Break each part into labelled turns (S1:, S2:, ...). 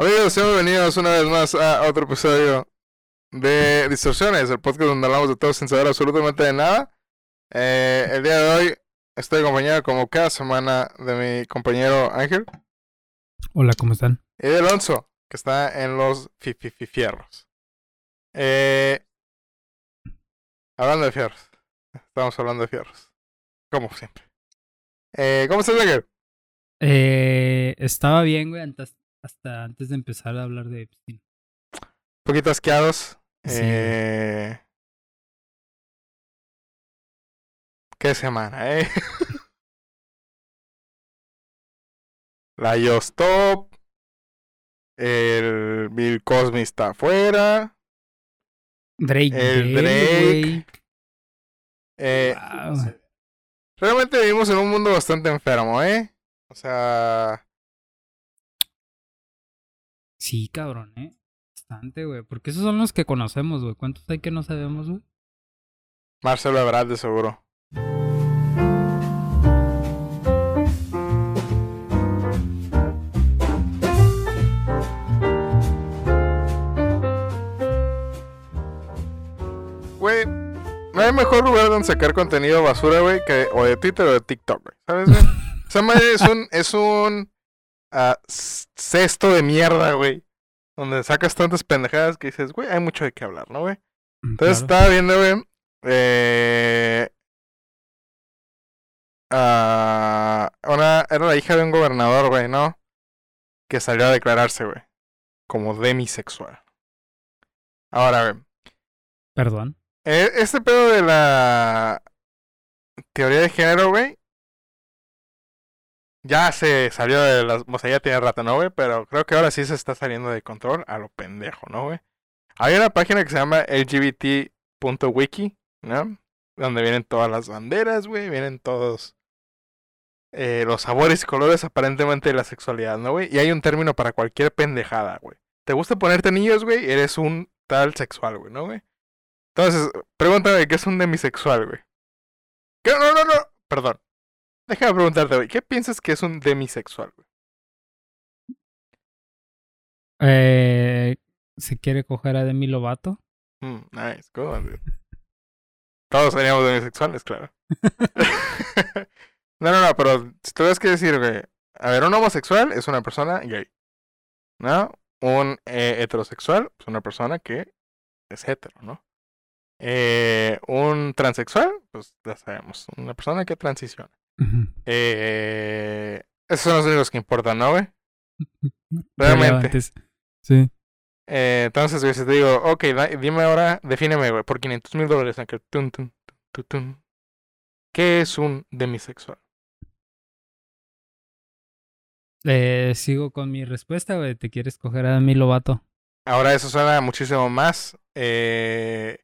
S1: Amigos, sean bienvenidos una vez más a otro episodio de Distorsiones, el podcast donde hablamos de todo sin saber absolutamente de nada. Eh, el día de hoy estoy acompañado como cada semana de mi compañero Ángel
S2: Hola, ¿cómo están?
S1: y de Alonso, que está en los fifierros. Eh, hablando de fierros, estamos hablando de fierros, como siempre. Eh, ¿Cómo estás, Ángel?
S2: Eh, estaba bien, güey, antes- hasta antes de empezar a hablar de Epstein.
S1: Un poquito asqueados.
S2: Sí.
S1: Eh... ¿Qué semana, eh? La Yostop. El Bill Cosby está afuera.
S2: Drake,
S1: El Drake. Eh,
S2: Wow.
S1: Realmente vivimos en un mundo bastante enfermo, ¿eh? O sea,
S2: Sí, cabrón, ¿eh? Bastante, güey. Porque esos son los que conocemos, güey. ¿Cuántos hay que no sabemos, güey?
S1: Marcelo Ebrard de seguro. Güey, no hay mejor lugar donde sacar contenido basura, güey, que o de Twitter o de TikTok, güey. ¿Sabes, güey? Esa madre es un, es un c- cesto de mierda, güey. Donde sacas tantas pendejadas que dices, güey, hay mucho de qué hablar, ¿no, güey? Entonces
S2: Claro.
S1: estaba viendo, güey. Eh, una, era la hija de un gobernador, güey, ¿no? Que salió a declararse, güey. Como demisexual. Ahora, güey.
S2: Perdón.
S1: eh, este pedo de la teoría de género, güey. Ya se salió de las. O sea, ya tiene rato, ¿no, güey? Pero creo que ahora sí se está saliendo de control a lo pendejo, ¿no, güey? Hay una página que se llama lgbt.wiki, ¿no? Donde vienen todas las banderas, güey. Vienen todos eh, los sabores y colores aparentemente de la sexualidad, ¿no, güey? Y hay un término para cualquier pendejada, güey. ¿Te gusta ponerte anillos, güey? Eres un tal sexual, güey, ¿no, güey? Entonces, pregúntame qué es un demisexual, güey. ¿Qué? No, no, no. Perdón. Déjame preguntarte, güey. ¿Qué piensas que es un demisexual, güey?
S2: Eh, ¿Se quiere coger a Demi Lovato?
S1: Mm, nice, dude. Todos seríamos demisexuales, claro. no, no, no, pero si tuvieras que decir, güey. A ver, un homosexual es una persona gay. ¿No? Un eh, heterosexual es una persona que es hetero, ¿no? Eh, un transexual, pues ya sabemos, una persona que transiciona.
S2: Ujú.
S1: Eh, esos son los únicos que importan, ¿no, güey?
S2: Realmente. Sí.
S1: Eh, entonces, güey, si te digo, ok, da- dime ahora, defíneme, güey, por 500 mil dólares, aunque tun, tun, tun, tun. ¿Qué es un demisexual?
S2: Eh, sigo con mi respuesta, güey. ¿Te quieres coger a Demi Lovato?
S1: Ahora eso suena muchísimo más eh,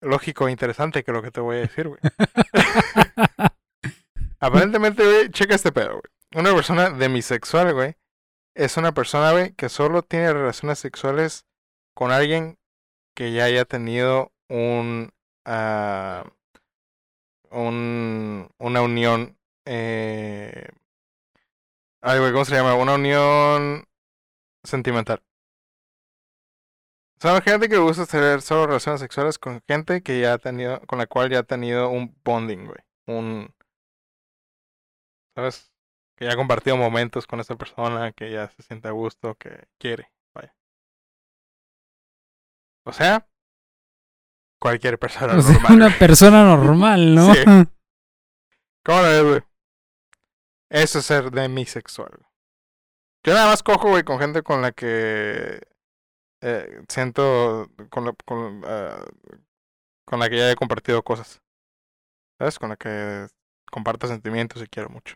S1: lógico e interesante que lo que te voy a decir, güey. Aparentemente, güey, checa este pedo, güey. Una persona demisexual, güey, es una persona, güey, que solo tiene relaciones sexuales con alguien que ya haya tenido un, ah, un una unión, eh, ay, güey, ¿cómo se llama? Una unión sentimental. Sea, gente que gusta tener solo relaciones sexuales con gente que ya ha tenido, con la cual ya ha tenido un bonding, güey. Un, ¿sabes? Que ya ha compartido momentos con esa persona, que ya se siente a gusto, que quiere, vaya. O sea, cualquier persona
S2: O sea,
S1: normal.
S2: una
S1: güey.
S2: persona normal, ¿no?
S1: Sí. ¿Cómo lo ves, güey? Eso es ser demisexual. Yo nada más cojo, güey, con gente con la que eh, siento, con la, con, ah, con la que ya he compartido cosas. ¿Sabes? Con la que comparto sentimientos y quiero mucho.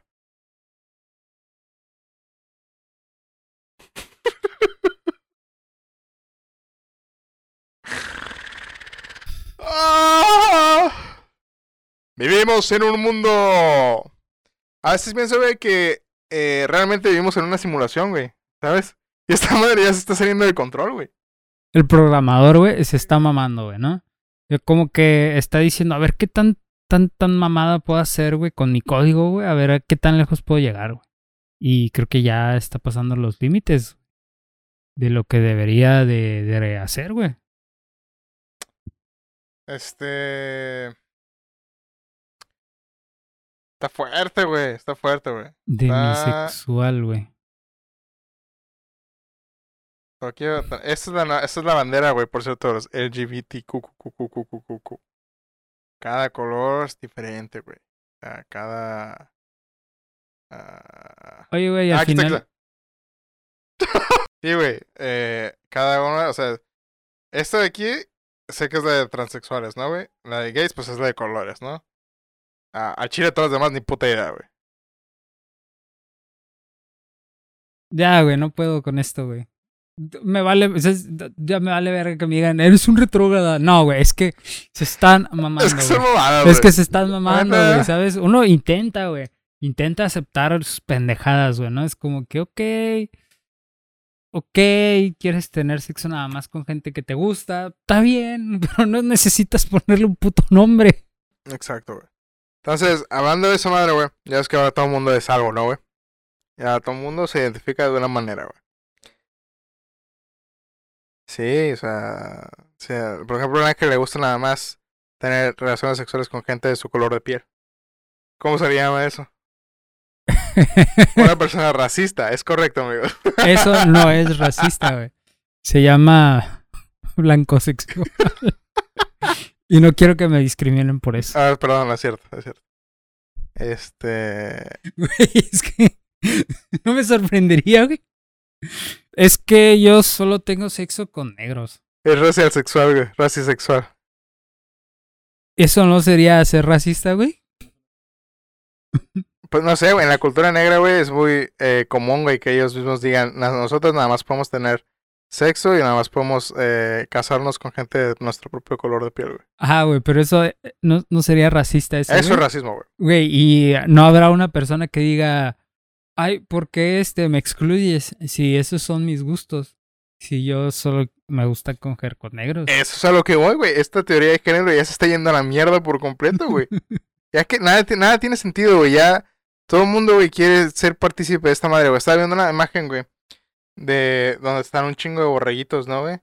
S1: Vivimos en un mundo. A veces pienso, que eh, realmente vivimos en una simulación, güey. ¿Sabes? Y esta madre ya se está saliendo de control, güey.
S2: El programador, güey, se está mamando, güey, ¿no? Como que está diciendo, a ver qué tan, tan, tan mamada puedo hacer, güey, con mi código, güey, a ver a qué tan lejos puedo llegar, güey. Y creo que ya está pasando los límites. de lo que debería de, de hacer, güey.
S1: Este. Está fuerte, güey. Está fuerte, güey.
S2: Demisexual, güey.
S1: Esta es la, esta es la bandera, güey, por cierto, los LGBTQ. Cada color es diferente, güey. O sea, cada. Uh...
S2: Oye, güey, al ah, final.
S1: sí, güey. Eh, cada uno, o sea, esto de aquí sé que es la de transexuales, ¿no, güey? La de gays, pues es la de colores, ¿no? A, a Chile todos los demás ni puta idea, güey.
S2: Ya, güey, no puedo con esto, güey. Me vale, ya me vale ver que me digan, eres un retrógrada. No, güey, es que se están mamando. Es que, es que se están mamando, güey, ¿sabes? Uno intenta, güey. Intenta aceptar sus pendejadas, güey, ¿no? Es como que, ok. Ok, quieres tener sexo nada más con gente que te gusta. Está bien, pero no necesitas ponerle un puto nombre.
S1: Exacto, güey. Entonces, hablando de esa madre, güey, ya es que ahora todo el mundo es algo, ¿no, güey? Ya todo el mundo se identifica de una manera, güey. Sí, o sea, o sea, por ejemplo, a que le gusta nada más tener relaciones sexuales con gente de su color de piel. ¿Cómo se llama eso? Una persona racista, es correcto, amigo.
S2: Eso no es racista, güey. Se llama blanco sexual. Y no quiero que me discriminen por eso.
S1: Ah, perdón, es cierto, es cierto. Este.
S2: Güey, es que no me sorprendería, güey. Es que yo solo tengo sexo con negros.
S1: Es racial sexual, güey. Sexual.
S2: ¿Eso no sería ser racista, güey?
S1: Pues no sé, güey. En la cultura negra, güey, es muy eh, común, güey, que ellos mismos digan, nosotros nada más podemos tener sexo y nada más podemos eh, casarnos con gente de nuestro propio color de piel, güey.
S2: Ajá, güey, pero eso eh, no, no sería racista eso.
S1: Eso es racismo, güey.
S2: Güey, y no habrá una persona que diga, ay, ¿por qué este me excluyes si esos son mis gustos? Si yo solo me gusta coger con negros.
S1: Eso es a lo que voy, güey. Esta teoría de género ya se está yendo a la mierda por completo, güey. ya que nada, nada tiene sentido, güey. Ya todo el mundo, güey, quiere ser partícipe de esta madre, güey. Estaba viendo una imagen, güey de donde están un chingo de borreguitos, ¿no, güey?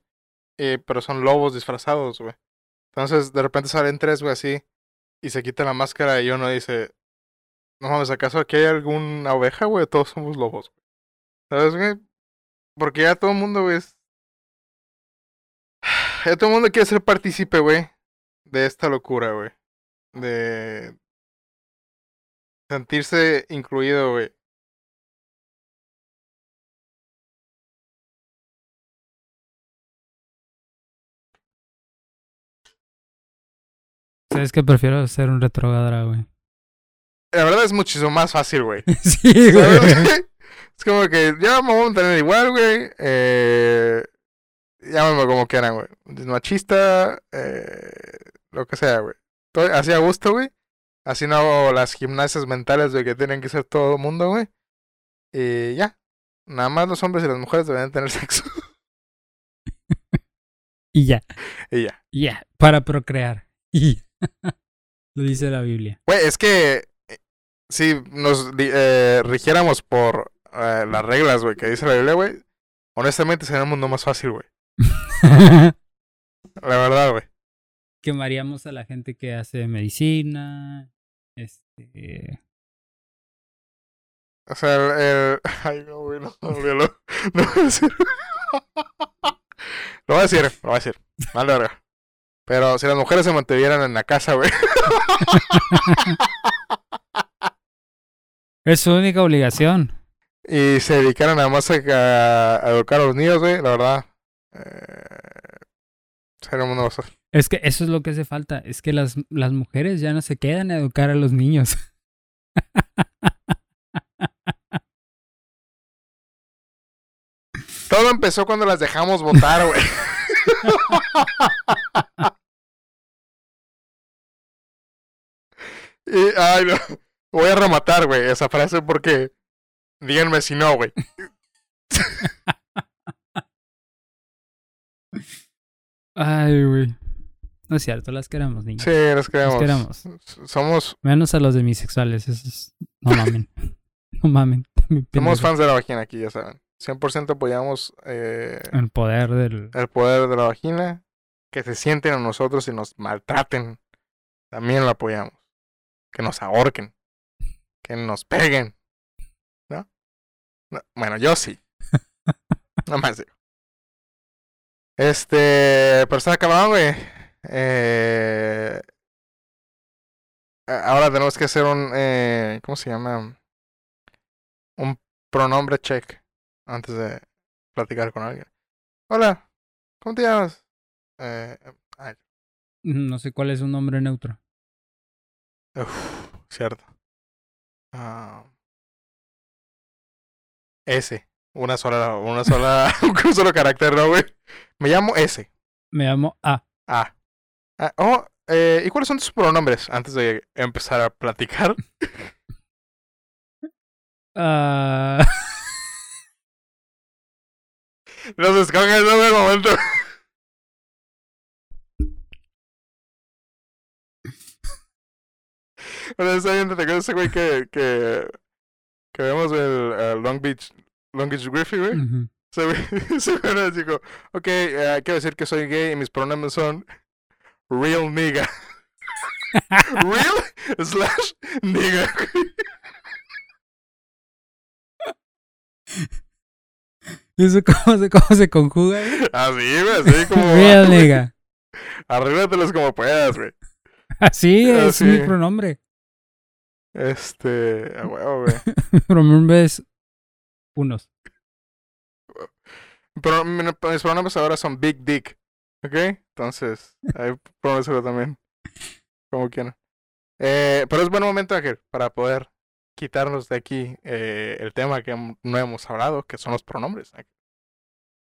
S1: Eh, pero son lobos disfrazados, güey. Entonces, de repente salen tres, güey, así, y se quita la máscara y uno dice, no mames, ¿acaso aquí hay alguna oveja, güey? Todos somos lobos, güey. ¿Sabes, güey? Porque ya todo el mundo, güey, Ya todo el mundo quiere ser partícipe, güey, de esta locura, güey. De sentirse incluido, güey.
S2: Es que prefiero ser un retrogradra, güey.
S1: La verdad es muchísimo más fácil, güey.
S2: sí, güey.
S1: Es como que ya me voy a tener igual, güey. Eh, llámame como quieran, güey. Machista, eh, lo que sea, güey. Así a gusto, güey. Así no hago las gimnasias mentales de que tienen que ser todo el mundo, güey. Y ya. Nada más los hombres y las mujeres deben tener sexo.
S2: y ya.
S1: Y ya.
S2: Y ya. Para procrear. Y Lo dice la Biblia.
S1: Güey, es que eh, si nos eh, rigiéramos por eh, las reglas, güey, que dice la Biblia, güey, honestamente sería un mundo más fácil, güey. la verdad, güey.
S2: Quemaríamos a la gente que hace medicina. Este.
S1: O sea, el. Ay, no, güey, no, no, no, no voy a decir. Lo voy a decir, lo voy a decir. Vale, verga. Pero si las mujeres se mantuvieran en la casa, güey.
S2: es su única obligación.
S1: Y se dedicaran nada más a, educar a los niños, güey, la verdad. Eh, un mundo
S2: Es que eso es lo que hace falta. Es que las, las mujeres ya no se quedan a educar a los niños.
S1: Todo empezó cuando las dejamos votar, güey. Y, ay, no. Voy a rematar, güey, esa frase porque. Díganme si no, güey.
S2: Ay, güey. No es cierto, las queremos, niños.
S1: Sí, las queremos.
S2: Las queremos.
S1: Somos.
S2: Menos a los demisexuales. Esos... No mamen. no mamen.
S1: Somos fans de la vagina aquí, ya saben. 100% apoyamos eh,
S2: el poder del...
S1: El poder de la vagina. Que se sienten a nosotros y nos maltraten. También lo apoyamos. Que nos ahorquen. Que nos peguen. ¿No? bueno, yo sí. no más digo. Este, pero está acabado, güey. Eh, ahora tenemos que hacer un, eh, ¿cómo se llama? Un pronombre check antes de platicar con alguien. Hola, ¿cómo te llamas? Eh,
S2: No sé cuál es un nombre neutro.
S1: Uf, cierto. Uh, S. Una sola, una sola, un solo carácter, ¿no, güey? Me llamo S.
S2: Me llamo A.
S1: A. Ah, oh, eh, ¿y cuáles son tus pronombres antes de empezar a platicar?
S2: Ah...
S1: Los escoges no el momento. Bueno, está bien, te ese güey que, que, que vemos el, Long Beach, Long Beach Griffy, güey. Se güey dijo, ok, uh, quiero decir que soy gay y mis pronombres son real nigga. real slash nigga.
S2: ¿Y eso cómo se, cómo se conjuga?
S1: Así, güey, así como.
S2: Real nigga.
S1: Arríglatelos como puedas, güey.
S2: Así es mi pronombre.
S1: Este, a huevo, güey.
S2: pronombre es unos.
S1: Pero mis pronombres ahora son Big Dick. ¿Ok? Entonces, ahí eso también. Como quieran. Eh, pero es buen momento, Ángel, para poder quitarnos de aquí eh, el tema que no hemos hablado, que son los pronombres.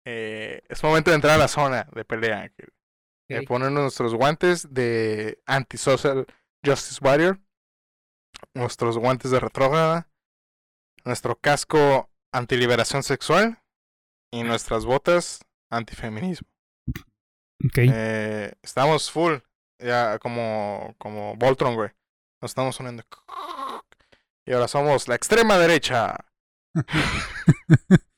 S1: Eh, es momento de entrar a la zona de pelea, Ángel. Eh, poner nuestros guantes de Antisocial Justice Warrior, nuestros guantes de retrógrada, nuestro casco antiliberación sexual y nuestras botas antifeminismo.
S2: Okay.
S1: Eh, estamos full, ya como, como Voltron, güey. Nos estamos uniendo. Y ahora somos la extrema derecha.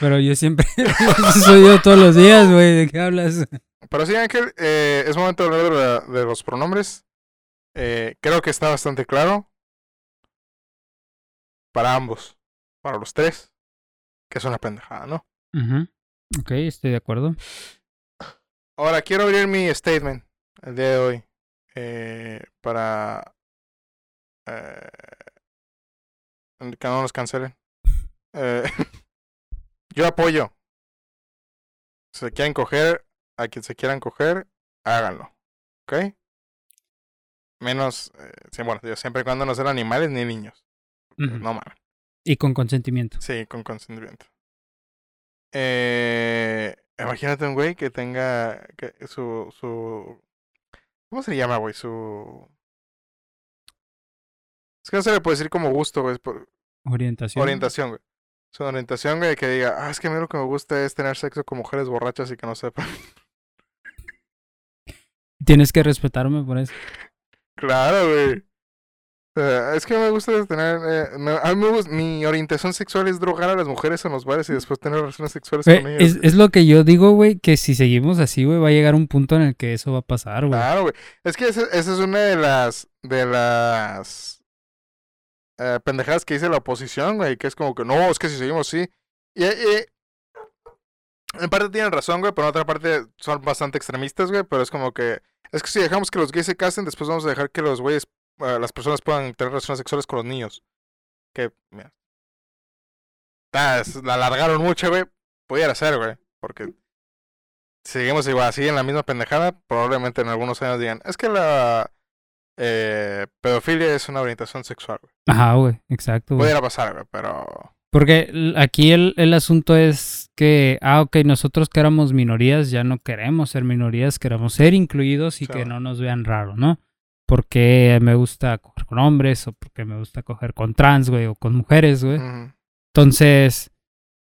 S2: Pero yo siempre soy yo todos los días, güey. ¿De qué hablas?
S1: Pero sí, Ángel, eh, es momento de hablar de, los pronombres. Eh, creo que está bastante claro. Para ambos. Para los tres. Que es una pendejada, ¿no?
S2: Ok, estoy de acuerdo.
S1: Ahora quiero abrir mi statement el día de hoy. Eh, para eh, que no nos cancelen. Eh, yo apoyo. Si se quieren coger, a quien se quieran coger, háganlo. ¿Ok? Menos, eh, bueno, siempre y cuando no sean animales ni niños. No mames.
S2: Y con consentimiento.
S1: Sí, con consentimiento. Eh, imagínate un güey que tenga que su, su... ¿Cómo se llama, güey? Su... Es que no se le puede decir como gusto, güey.
S2: Orientación.
S1: Orientación, güey. Su orientación, güey, que diga, ah, es que a mí lo que me gusta es tener sexo con mujeres borrachas y que no sepan.
S2: Tienes que respetarme por eso.
S1: Claro, güey. Es que me gusta tener. Eh, a mí me gusta, mi orientación sexual es drogar a las mujeres en los bares y después tener relaciones sexuales con ellas.
S2: Es, es, lo que yo digo, güey, que si seguimos así, güey, va a llegar un punto en el que eso va a pasar, güey.
S1: Claro, güey. Es que esa, esa es una de las. De las eh, pendejadas que dice la oposición, güey, que es como que no, es que si seguimos así. Y, en parte tienen razón, güey, pero en otra parte son bastante extremistas, güey, pero es como que es que si dejamos que los gays se casen, después vamos a dejar que los güeyes, eh, las personas puedan tener relaciones sexuales con los niños. Que, mira. Ah, la alargaron mucho, güey. Pudiera ser, güey, porque si seguimos igual así en la misma pendejada, probablemente en algunos años digan, es que la eh, pedofilia es una orientación sexual, güey.
S2: Ajá, güey, exacto.
S1: Güey. Pudiera pasar, güey, pero...
S2: Porque aquí el, el asunto es que, ah, ok, nosotros que éramos minorías ya no queremos ser minorías, queremos ser incluidos y que no nos vean raro, ¿no? Porque me gusta coger con hombres o porque me gusta coger con trans, güey, o con mujeres, güey. Entonces,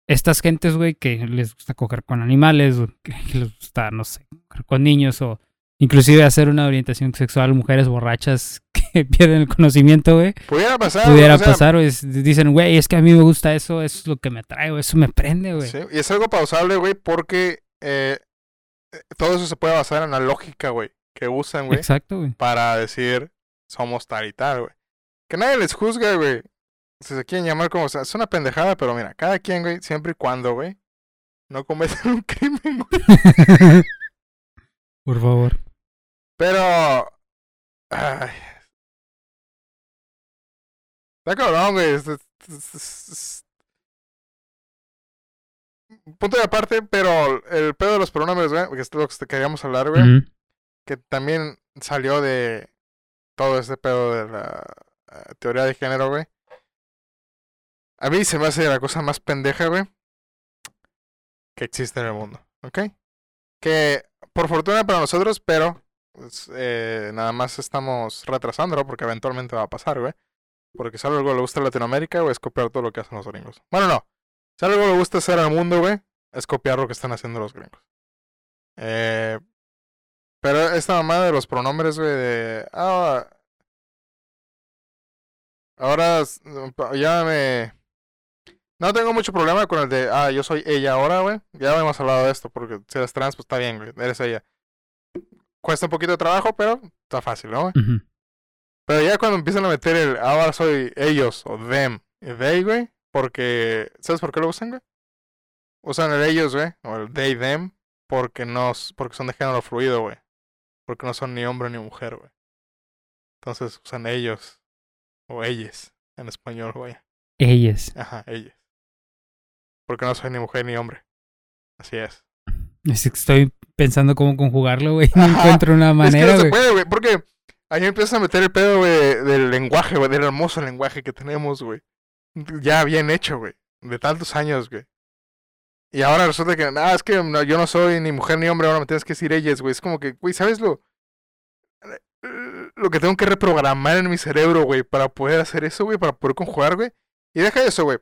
S2: estas gentes, güey, que les gusta coger con animales, que les gusta, no sé, coger con niños o Inclusive hacer una orientación sexual, mujeres borrachas pierden el conocimiento, güey.
S1: Pudiera pasar.
S2: Pudiera pasar, güey. Dicen, güey, es que a mí me gusta eso, eso es lo que me trae, güey, eso me prende, güey.
S1: Sí, y es algo pausable, güey, porque eh, eh, todo eso se puede basar en la lógica, güey, que usan, güey.
S2: Exacto, güey.
S1: Para decir, somos tal y tal, güey. Que nadie les juzga, güey. Si se quieren llamar como sea, es una pendejada, pero mira, cada quien, güey, siempre y cuando, güey, no cometen un crimen, güey.
S2: Por favor.
S1: Pero. Ay. Está cabrón, güey. Punto de aparte, pero el pedo de los pronombres, güey, que es lo que queríamos hablar, güey. Que también salió de todo este pedo de la eh, teoría de género, güey. A mí se me hace la cosa más pendeja, güey, que existe en el mundo, ¿ok? Que por fortuna para nosotros, pero pues, eh, nada más estamos retrasándolo porque eventualmente va a pasar, güey. Porque si algo le gusta a Latinoamérica, güey, es copiar todo lo que hacen los gringos. Bueno, no. Si algo le gusta hacer al mundo, güey, es copiar lo que están haciendo los gringos. Eh, pero esta mamada de los pronombres, güey, de... Ah, ahora ya me... No tengo mucho problema con el de, ah, yo soy ella ahora, güey. Ya hemos hablado de esto, porque si eres trans, pues está bien, güey, eres ella. Cuesta un poquito de trabajo, pero está fácil, ¿no, güey? Pero ya cuando empiezan a meter el, ahora soy ellos, o them, y they, güey, porque, ¿sabes por qué lo usan, güey? Usan el ellos, güey, o el they, them, porque no, porque son de género fluido, güey. Porque no son ni hombre ni mujer, güey. Entonces usan ellos, o ellas, en español, güey.
S2: Ellas.
S1: Ajá, ellas. Porque no soy ni mujer ni hombre. Así es.
S2: Estoy pensando cómo conjugarlo, güey. No encuentro una manera,
S1: es
S2: que
S1: no se puede, güey. Porque ahí empiezas a meter el pedo, güey, del lenguaje, güey. Del hermoso lenguaje que tenemos, güey. Ya bien hecho, güey. De tantos años, güey. Y ahora resulta que, ah, es que yo no soy ni mujer ni hombre, ahora me tienes que decir ellas, güey. Es como que, güey, ¿sabes lo? Lo que tengo que reprogramar en mi cerebro, güey, para poder hacer eso, güey, para poder conjugar, güey. Y deja eso, güey.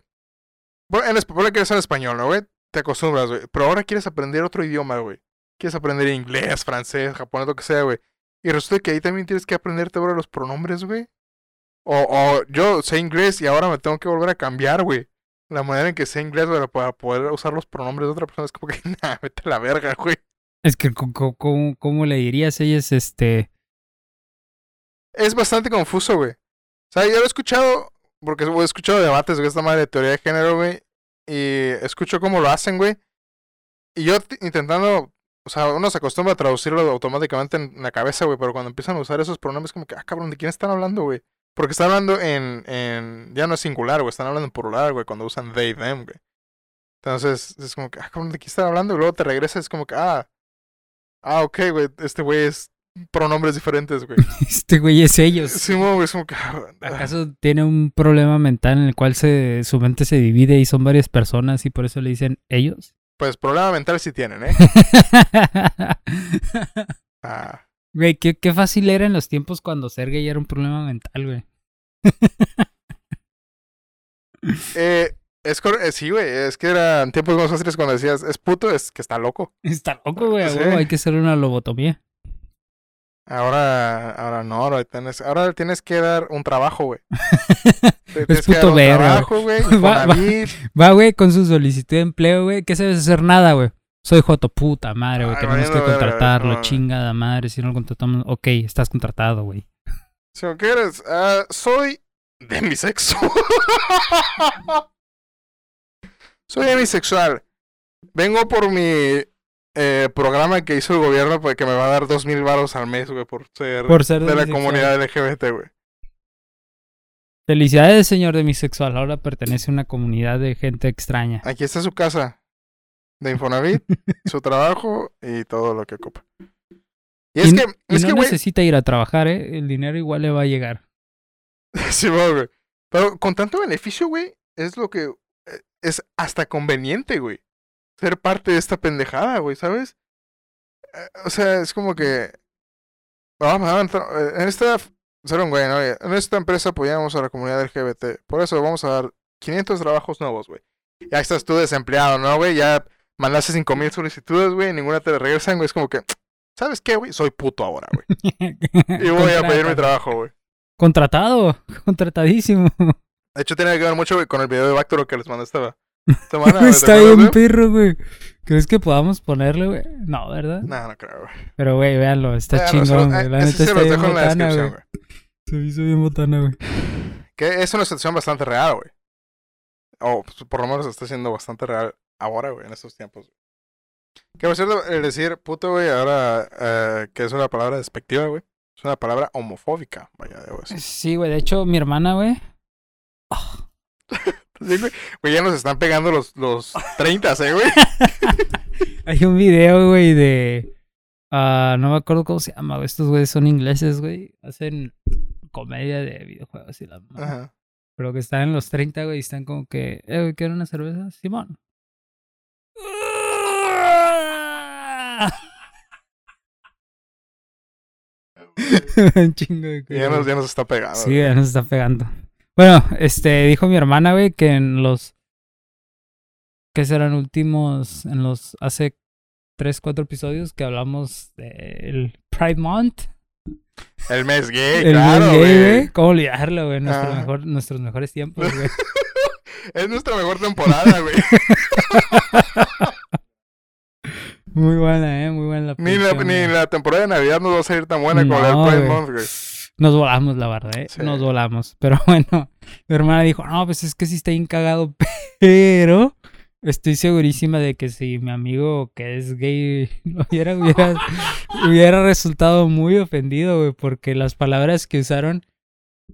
S1: En español quieres en español, ¿no, güey? Te acostumbras, güey. Pero ahora quieres aprender otro idioma, güey. Quieres aprender inglés, francés, japonés, lo que sea, güey. Y resulta que ahí también tienes que aprenderte ahora los pronombres, güey. O, o yo sé inglés y ahora me tengo que volver a cambiar, güey. La manera en que sé inglés, güey, para poder usar los pronombres de otra persona es como que, nah, vete a la verga, güey.
S2: Es que, ¿cómo, cómo, le dirías? Ella es este.
S1: Es bastante confuso, güey. O sea, yo lo he escuchado porque he escuchado debates de esta madre de teoría de género, güey. Y escucho cómo lo hacen, güey. Y yo intentando, o sea, uno se acostumbra a traducirlo automáticamente en la cabeza, güey. Pero cuando empiezan a usar esos pronombres, como que, ah, cabrón, ¿de quién están hablando, güey? Porque están hablando en, en. Ya no es singular, güey. Están hablando en plural, güey. Cuando usan they, them, güey. Entonces, es como que, ah, ¿de quién están hablando? Y luego te regresas, es como que, ah. Ah, ok, güey. Este güey es pronombres diferentes, güey.
S2: Este güey es ellos.
S1: Sí, güey, es como que...
S2: Ah, ¿Acaso tiene un problema mental en el cual se, su mente se divide y son varias personas y por eso le dicen ellos?
S1: Pues problema mental sí tienen, ¿eh?
S2: ah. Güey, qué, qué fácil era en los tiempos cuando ser gay era un problema mental, güey.
S1: eh, es eh, sí, güey, es que eran tiempos más fáciles cuando decías, es puto, es que está loco.
S2: Está loco, güey, hay que hacer una lobotomía.
S1: Ahora, ahora no, ahora tienes, ahora tienes que dar un trabajo, güey.
S2: es puto verga. Va, güey, con su solicitud de empleo, güey. ¿Qué sabes hacer? Nada, güey. Soy Joto, puta madre, güey. Tenemos que contratarlo, chingada madre. Si no lo contratamos, ok, estás contratado, güey.
S1: ¿Qué eres? Uh, soy demisexo. soy demisexual. Vengo por mi eh, programa que hizo el gobierno pues, que me va a dar dos mil baros al mes, güey, por ser, de la comunidad LGBT, güey.
S2: Felicidades, señor demisexual. Ahora pertenece a una comunidad de gente extraña.
S1: Aquí está su casa de Infonavit, su trabajo y todo lo que ocupa.
S2: Y es que, es no necesita ir a trabajar, ¿eh? El dinero igual le va a llegar.
S1: sí, güey. Pero con tanto beneficio, güey, es lo que eh, es hasta conveniente, güey ser parte de esta pendejada, güey, ¿sabes? Eh, o sea, es como que. Vamos a eh, En esta. güey, ¿no? En esta empresa apoyamos a la comunidad LGBT. Por eso vamos a dar 500 trabajos nuevos, güey. Ya estás tú desempleado, ¿no, güey? Ya mandaste 5000 solicitudes, güey. Ninguna te regresan, güey. Es como que. ¿Sabes qué, güey? Soy puto ahora, güey. y voy a pedir mi trabajo, güey.
S2: Contratado, contratadísimo.
S1: De hecho, tiene que ver mucho, güey, con el video de Bactoro que les mandé esta,
S2: semana. Está bien perro, güey. ¿Crees que podamos ponerle, güey? No, ¿verdad?
S1: No, no creo, güey.
S2: Pero, güey, véanlo, está chingón, güey. La neta está bien botana, güey. Se hizo bien botana, güey.
S1: Que es una situación bastante real, güey. O pues, por lo menos está siendo bastante real ahora, güey, en estos tiempos. Que por cierto, el decir puto, güey, ahora eh, que es una palabra despectiva, güey. Es una palabra homofóbica, vaya, debo decir.
S2: Sí, güey, de hecho, mi hermana, güey.
S1: güey, ya nos están pegando los, los 30, ¿eh, güey?
S2: Hay un video, güey, de. Uh, no me acuerdo cómo se llama, güey. Estos güeyes son ingleses, güey. Hacen comedia de videojuegos y la Ajá. Pero que están en los 30, güey, y están como que, eh, güey, ¿quieren una cerveza? Simón.
S1: Un chingo de ya nos, ya nos está pegando.
S2: Sí, ya nos está pegando. Bueno, este, dijo mi hermana, güey, que en los. ¿Qué serán últimos? En los. Hace tres, cuatro episodios que hablamos del Pride Month.
S1: El mes gay, El mes gay, güey.
S2: ¿Cómo olvidarlo, güey? Nuestro mejor, nuestros mejores tiempos, güey.
S1: es nuestra mejor temporada, güey.
S2: Muy buena, eh, muy buena la
S1: Ni la, ni la temporada de Navidad nos va a salir tan buena como la del Pride Month, güey.
S2: Nos volamos, la verdad, ¿eh? Nos volamos. Pero bueno, mi hermana dijo, no, pues es que sí está bien cagado, pero estoy segurísima de que si mi amigo que es gay lo hubiera, hubiera, hubiera resultado muy ofendido, güey, porque las palabras que usaron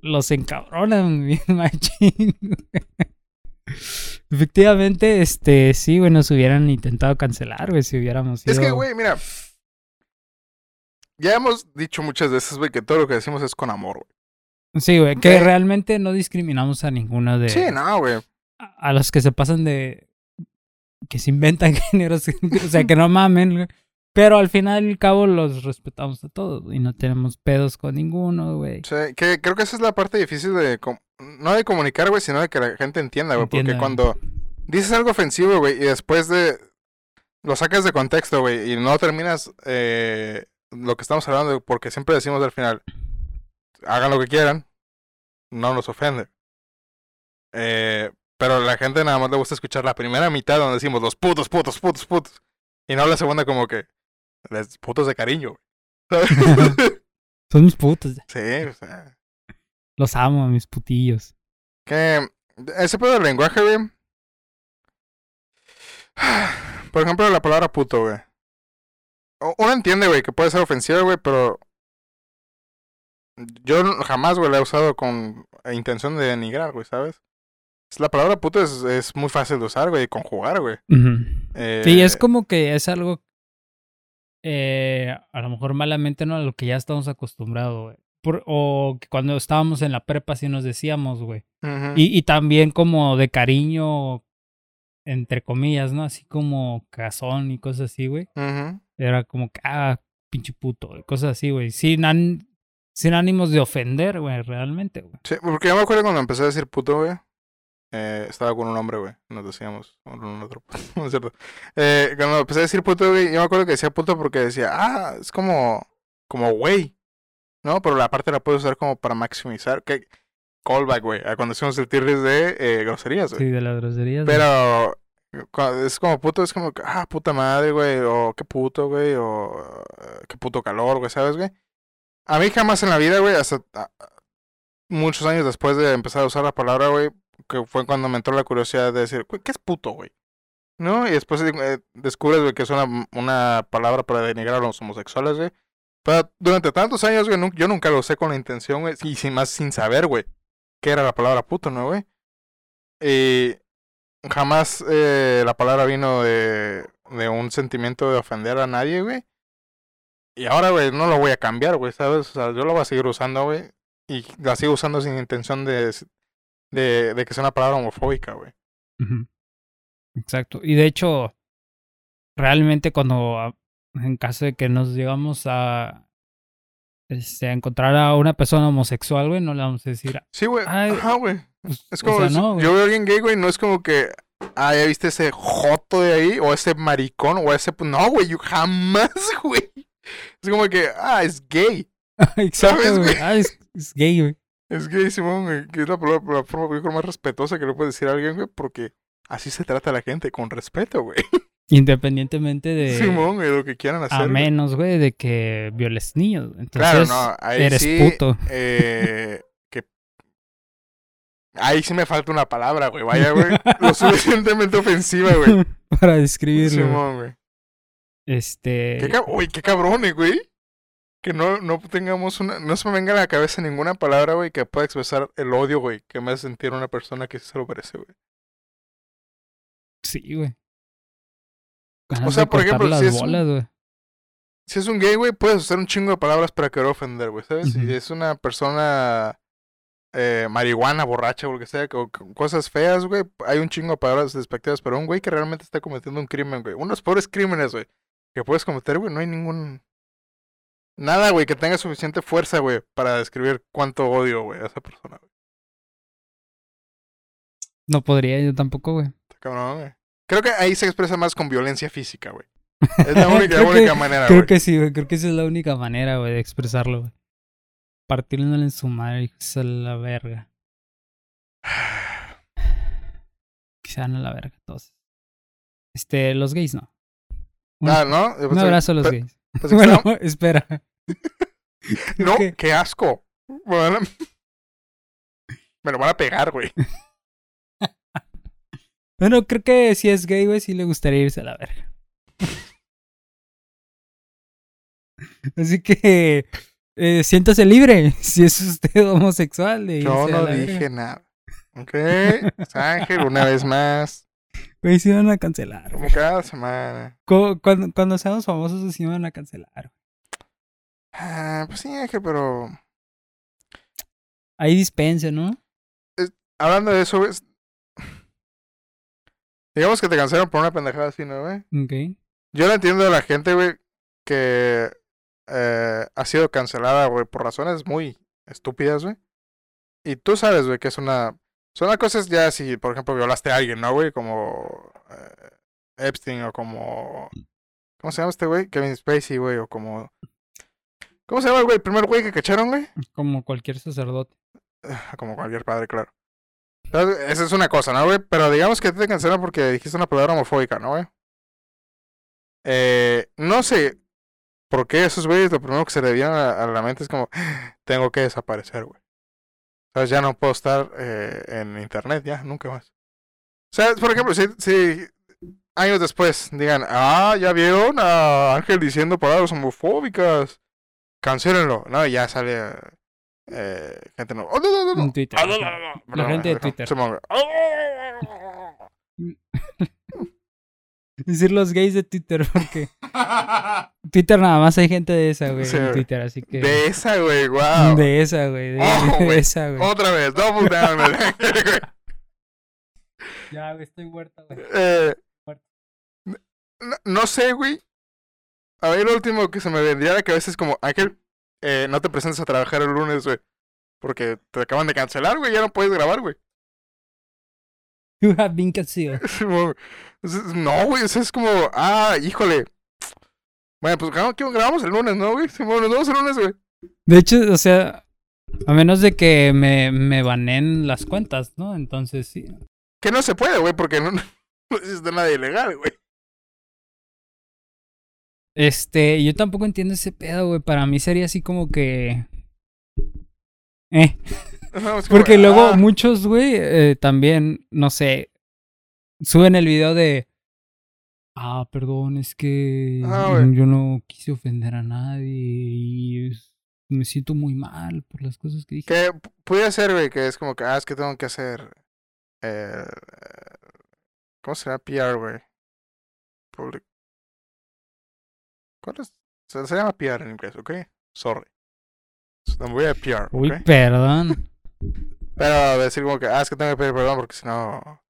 S2: los encabronan bien machín. Efectivamente, este, sí, güey, nos hubieran intentado cancelar, güey, si hubiéramos
S1: Es que, güey, mira, ya hemos dicho muchas veces, güey, que todo lo que decimos es con amor, güey.
S2: Sí, güey, que realmente no discriminamos a ninguna de...
S1: Sí, no, güey.
S2: A, los que se pasan de... que se inventan géneros, o sea, que no mamen, güey. Pero al final y al cabo los respetamos a todos y no tenemos pedos con ninguno, güey.
S1: Sí, que creo que esa es la parte difícil de... No de comunicar, güey, sino de que la gente entienda, güey. Porque cuando dices algo ofensivo, güey, y después de... Lo sacas de contexto, güey, y no terminas eh, lo que estamos hablando, porque siempre decimos al final, hagan lo que quieran, no nos ofende. Eh, pero la gente nada más le gusta escuchar la primera mitad donde decimos los putos, putos, putos, putos. Y no la segunda como que, les putos de cariño.
S2: Son mis putos.
S1: Sí, o sea.
S2: Los amo, mis putillos.
S1: Que ese pedo del lenguaje, güey. Por ejemplo, la palabra puto, güey. Uno entiende, güey, que puede ser ofensiva, güey, pero. Yo jamás, güey, la he usado con intención de denigrar, güey, ¿sabes? La palabra puto es, es muy fácil de usar, güey, y conjugar, güey.
S2: eh... Sí, es como que es algo. Eh, a lo mejor malamente, ¿no? A lo que ya estamos acostumbrados, güey. Por, o cuando estábamos en la prepa sí nos decíamos, güey. y, y también como de cariño, entre comillas, ¿no? Así como cazón y cosas así, güey. Era como que, ah, pinche puto, cosas así, güey. Sin, sin ánimos de ofender, güey, realmente, güey.
S1: Sí, porque yo me acuerdo cuando empecé a decir puto, güey. Eh, estaba con un hombre, güey. Nos decíamos, un otro, no es cierto. Eh, cuando empecé a decir puto, güey, yo me acuerdo que decía puto porque decía, ah, es como, como güey. ¿No? Pero la parte la puedes usar como para maximizar. Que, callback, güey. Cuando hacemos el tier de eh, groserías, güey.
S2: Sí, de las groserías.
S1: Pero es como puto, es como, ah, puta madre, güey, o qué puto, güey, o eh, qué puto calor, güey, ¿sabes, güey? A mí jamás en la vida, güey, hasta muchos años después de empezar a usar la palabra, güey, que fue cuando me entró la curiosidad de decir, ¿qué es puto, güey? ¿No? Y después eh, descubres, güey, que es una, una palabra para denigrar a los homosexuales, güey. Pero durante tantos años, güey, yo nunca lo usé con la intención, güey, y sin más sin saber, güey, qué era la palabra puto, ¿no, güey? Y jamás eh, la palabra vino de, de un sentimiento de ofender a nadie, güey. Y ahora, güey, no lo voy a cambiar, güey, ¿sabes? O sea, yo lo voy a seguir usando, güey. Y la sigo usando sin intención de, de, de que sea una palabra homofóbica, güey.
S2: Exacto. Y de hecho, realmente cuando, en caso de que nos llegamos a, este, a encontrar a una persona homosexual, güey, no le vamos a decir...
S1: Sí, güey. Ajá, güey. Pues, es como, yo veo a alguien gay, güey, no es como que, ah, ya viste ese joto de ahí, o ese maricón, o ese, no, güey, yo jamás, güey. Es como que, ah, es gay.
S2: Exacto, güey. Ah, es, gay, güey.
S1: Es gay, Simón, güey. Que es la, la, forma más respetuosa que le puede decir a alguien, güey, porque así se trata a la gente, con respeto, güey.
S2: Independientemente de.
S1: Simón, güey, lo que quieran hacer.
S2: A menos, güey, de que violes niños. Entonces, claro, no, ahí eres
S1: sí,
S2: puto.
S1: Eh, que... Ahí sí me falta una palabra, güey. Vaya, güey. lo suficientemente ofensiva, güey.
S2: Para describirlo.
S1: Simón, güey.
S2: Este.
S1: ¿Qué, Uy, qué cabrones, güey. Que no, no tengamos una. No se me venga a la cabeza ninguna palabra, güey, que pueda expresar el odio, güey, que me hace sentir una persona que se lo merece, güey.
S2: Sí, güey.
S1: O sea, por ejemplo, si es, un, si es un gay, güey, puedes usar un chingo de palabras para querer ofender, güey, ¿sabes? Si es una persona eh, marihuana, borracha o lo que sea, cosas feas, güey, hay un chingo de palabras despectivas, pero un güey que realmente está cometiendo un crimen, güey, unos pobres crímenes, güey, que puedes cometer, güey, no hay ningún... Nada, güey, que tenga suficiente fuerza, güey, para describir cuánto odio, güey, a esa persona, güey.
S2: No podría, yo tampoco, güey.
S1: Cabrón, güey. Creo que ahí se expresa más con violencia física, güey. Es la única, manera,
S2: güey. Creo que sí, güey. Creo que esa es la única manera, güey, de expresarlo, güey. Partirle en su madre y que la verga. Que sean a la verga todos. Este, los gays no.
S1: ah, ¿no?
S2: Un abrazo a los gays. Pues bueno, espera.
S1: no, qué asco. Bueno, me lo van a pegar, güey.
S2: Bueno, creo que si es gay, güey, sí le gustaría irse a la verga. Así que eh, siéntase libre si es usted homosexual. De
S1: Yo no dije nada. Ok, Ángel, una vez más.
S2: Güey, se iban a cancelar.
S1: Como cada semana.
S2: Cuando, cuando, seamos famosos, se iban a cancelar.
S1: Ah, pues sí, Ángel, pero.
S2: Ahí dispense, ¿no?
S1: hablando de eso, Digamos que te cancelaron por una pendejada así, ¿no, güey?
S2: Ok.
S1: Yo no entiendo a la gente, güey, que eh, ha sido cancelada, güey, por razones muy estúpidas, güey. Y tú sabes, güey, que es una... Son las cosas ya si, por ejemplo, violaste a alguien, ¿no, güey? Como eh, Epstein o como... ¿Cómo se llama este güey? Kevin Spacey, güey, o como... ¿Cómo se llama, güey? El primer güey que cacharon, güey.
S2: Como cualquier sacerdote.
S1: Como cualquier padre, claro. Esa es una cosa, ¿no, güey? Pero digamos que te cancelan porque dijiste una palabra homofóbica, ¿no, güey? Eh, no sé por qué esos güeyes lo primero que se le viene a, la mente es como, tengo que desaparecer, güey. O sea, ya no puedo estar eh, en internet, ya, nunca más. O sea, por ejemplo, si, si años después digan, ah, ya vieron a Ángel diciendo palabras homofóbicas, cancélenlo. No, ya sale eh, gente no. Oh, no, no, no,
S2: En Twitter. Ah, La gente de Twitter. Decir los gays de Twitter, porque Twitter nada más hay gente de esa, güey, en Twitter, así que...
S1: De esa, güey, wow.
S2: De esa, güey, de, oh, esa, güey.
S1: Otra vez, double down,
S2: Ya, güey, estoy muerta, güey.
S1: Eh, no, no, sé, güey. A ver, lo último que se me vendría a la cabeza es como, Ángel, eh, no te presentes a trabajar el lunes, güey. Porque te acaban de cancelar, güey, ya no puedes grabar, güey.
S2: You have been canceled.
S1: no, güey, eso es como, ah, híjole. Bueno, pues grabamos el lunes, ¿no, güey? Bueno, nos vemos el lunes, güey.
S2: De hecho, o sea, a menos de que me, me banen las cuentas, ¿no? Entonces sí.
S1: Que no se puede, güey, porque no, no existe nada ilegal, güey.
S2: Este, yo tampoco entiendo ese pedo, güey. Para mí sería así como que. Eh. Porque luego ah. muchos, güey, eh, también, no sé, suben el video de. Ah, perdón, es que ah, yo no quise ofender a nadie y me siento muy mal por las cosas que dije.
S1: Que puede ser, güey, que es como que, ah, es que tengo que hacer. Eh, ¿Cómo se llama? PR, güey. Public ¿Cuál es? Se, llama PR en inglés, ¿ok? Sorry. me voy a PR. ¿okay?
S2: Uy, perdón.
S1: Pero decir como que, ah, es que tengo que pedir perdón porque si no.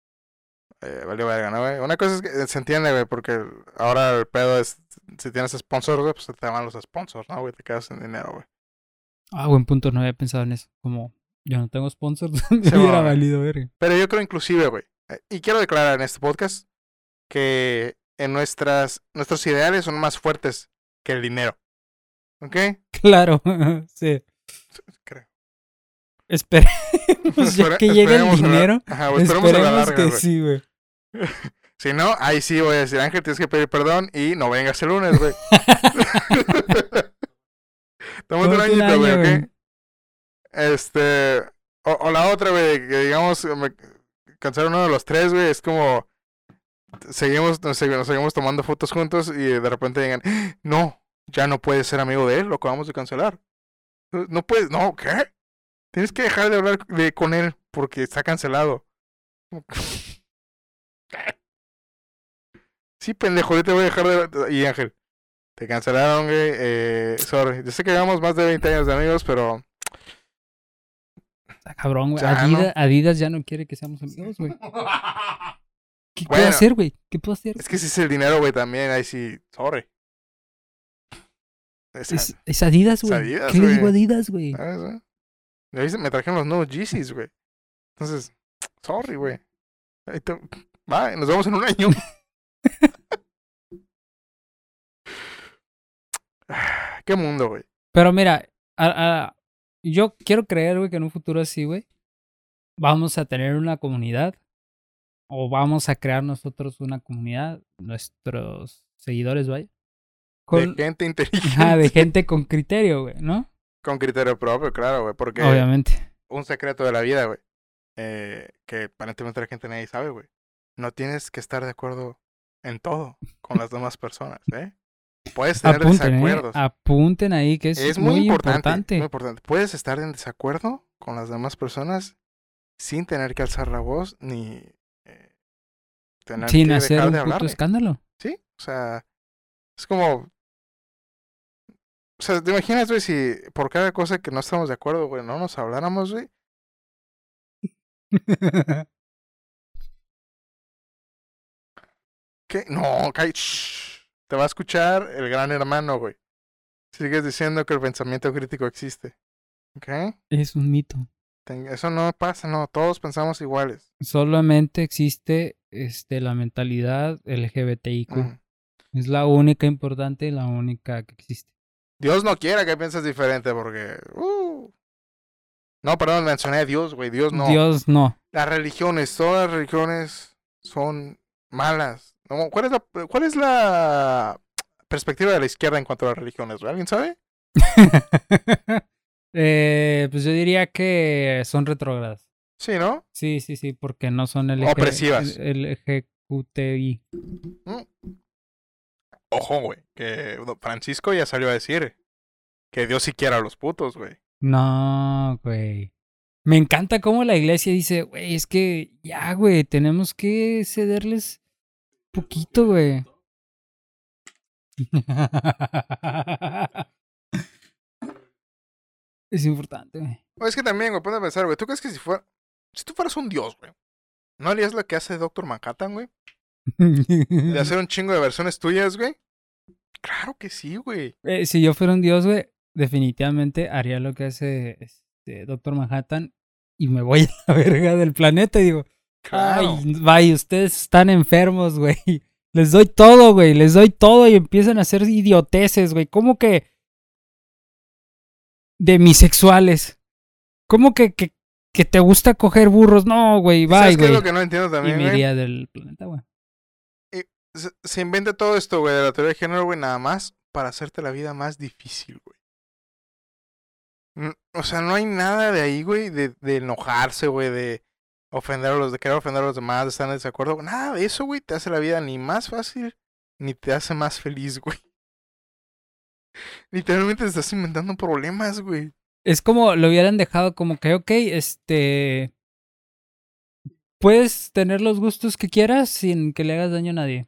S1: Eh, valió verga, ¿no, güey? Una cosa es que se entiende, güey, porque ahora el pedo es. Si tienes sponsors, güey, pues te van los sponsors, ¿no, güey? Te quedas sin dinero, güey.
S2: Ah, buen punto, no había pensado en eso. Como yo no tengo sponsors, me hubiera valido verga.
S1: Pero yo creo inclusive, güey. Eh, y quiero declarar en este podcast que en nuestras, nuestros ideales son más fuertes que el dinero. ¿Ok?
S2: Claro, sí.
S1: Creo.
S2: Esperemos ya que llegue el dinero. Ajá, esperemos, que sí, güey.
S1: Si no, ahí sí voy a decir, Ángel, tienes que pedir perdón y no vengas el lunes, güey. Estamos un añito, güey, ¿ok? Este. O, la otra, güey, que digamos, me cancelaron uno de los tres, güey, es como. Seguimos, nos, seguimos tomando fotos juntos y de repente digan, no, ya no puedes ser amigo de él, lo acabamos de cancelar. No puedes, no, ¿qué? Tienes que dejar de hablar de, con él porque está cancelado. Sí, pendejo, yo te voy a dejar de... Y Ángel, te cancelaron, güey. Eh, sorry. Yo sé que llevamos más de 20 años de amigos, pero...
S2: Está cabrón, güey. Adidas, ya no quiere que seamos amigos, güey. ¿Qué puedo hacer, güey? ¿Qué puedo hacer?
S1: Es que si es el dinero, güey, también. Ahí sí, sorry.
S2: Es, es, Adidas, güey. ¿Qué le digo a Adidas, güey?
S1: Me trajeron los nuevos Yeezys, güey. Entonces, sorry, güey. Bye, nos vemos en un año. Qué mundo, güey.
S2: Pero mira, yo quiero creer, güey, que en un futuro así, güey, vamos a tener una comunidad o vamos a crear nosotros una comunidad, nuestros seguidores, vaya.
S1: Con, de gente inteligente.
S2: de gente con criterio, güey, ¿no?
S1: Con criterio propio, claro, güey, porque...
S2: Obviamente.
S1: Un secreto de la vida, güey, eh, que aparentemente la gente nadie sabe, güey. No tienes que estar de acuerdo en todo con las demás personas, ¿eh? Puedes tener
S2: apunten, ¿eh?
S1: desacuerdos.
S2: Apunten ahí que es, muy, importante,
S1: Muy importante. Puedes estar en desacuerdo con las demás personas sin tener que alzar la voz ni
S2: tener sin hacer un puto escándalo.
S1: Sí, o sea, es como o sea, ¿te imaginas, güey, si por cada cosa que no estamos de acuerdo, güey, no nos habláramos, güey? ¿Qué? No, Kai, te va a escuchar el gran hermano, güey. Sigues diciendo que el pensamiento crítico existe. ¿Ok?
S2: Es un mito.
S1: Eso no pasa, no, todos pensamos iguales.
S2: Solamente existe este, la mentalidad LGBTIQ. Es la única importante la única que existe.
S1: Dios no quiera que pienses diferente porque... Uh. No, perdón, mencioné a Dios, güey. Dios no.
S2: Dios no.
S1: Las religiones, todas las religiones son malas. ¿Cuál es la, cuál es la perspectiva de la izquierda en cuanto a las religiones? ¿Alguien sabe?
S2: eh, pues yo diría que son retrógradas.
S1: Sí, ¿no?
S2: Sí, sí, sí, porque no son el
S1: opresivas.
S2: LGQTI.
S1: Mm. Ojo, güey, que Francisco ya salió a decir que Dios sí quiere a los putos, güey.
S2: No, güey. Me encanta cómo la iglesia dice, güey, es que ya, güey, tenemos que cederles poquito, güey. es importante, güey.
S1: Es que también, güey, ponte a pensar, güey, ¿tú crees que si fuera, si tú fueras un dios, güey, ¿no harías lo que hace Doctor Manhattan, güey? de hacer un chingo de versiones tuyas, güey. Claro que sí, güey.
S2: Eh, si yo fuera un dios, güey, definitivamente haría lo que hace este Doctor Manhattan y me voy a la verga del planeta y digo, ay, vaya, ustedes están enfermos, güey. Les doy todo, güey, les doy todo y empiezan a hacer idioteces, güey. ¿Cómo que demisexuales? ¿Cómo que, que, que te gusta coger burros? No, güey, bye, güey. es
S1: lo que no entiendo también,
S2: Y me iría del planeta, güey
S1: se, inventa todo esto, güey, de la teoría de género, güey, nada más para hacerte la vida más difícil, güey. O sea, no hay nada de ahí, güey, de, de enojarse, güey, de ofender a los, de querer ofender a los demás, de estar en desacuerdo. Nada de eso, güey, te hace la vida ni más fácil, ni te hace más feliz, güey. Literalmente te estás inventando problemas, güey.
S2: Es como lo hubieran dejado como que, ok, este... Puedes tener los gustos que quieras sin que le hagas daño a nadie.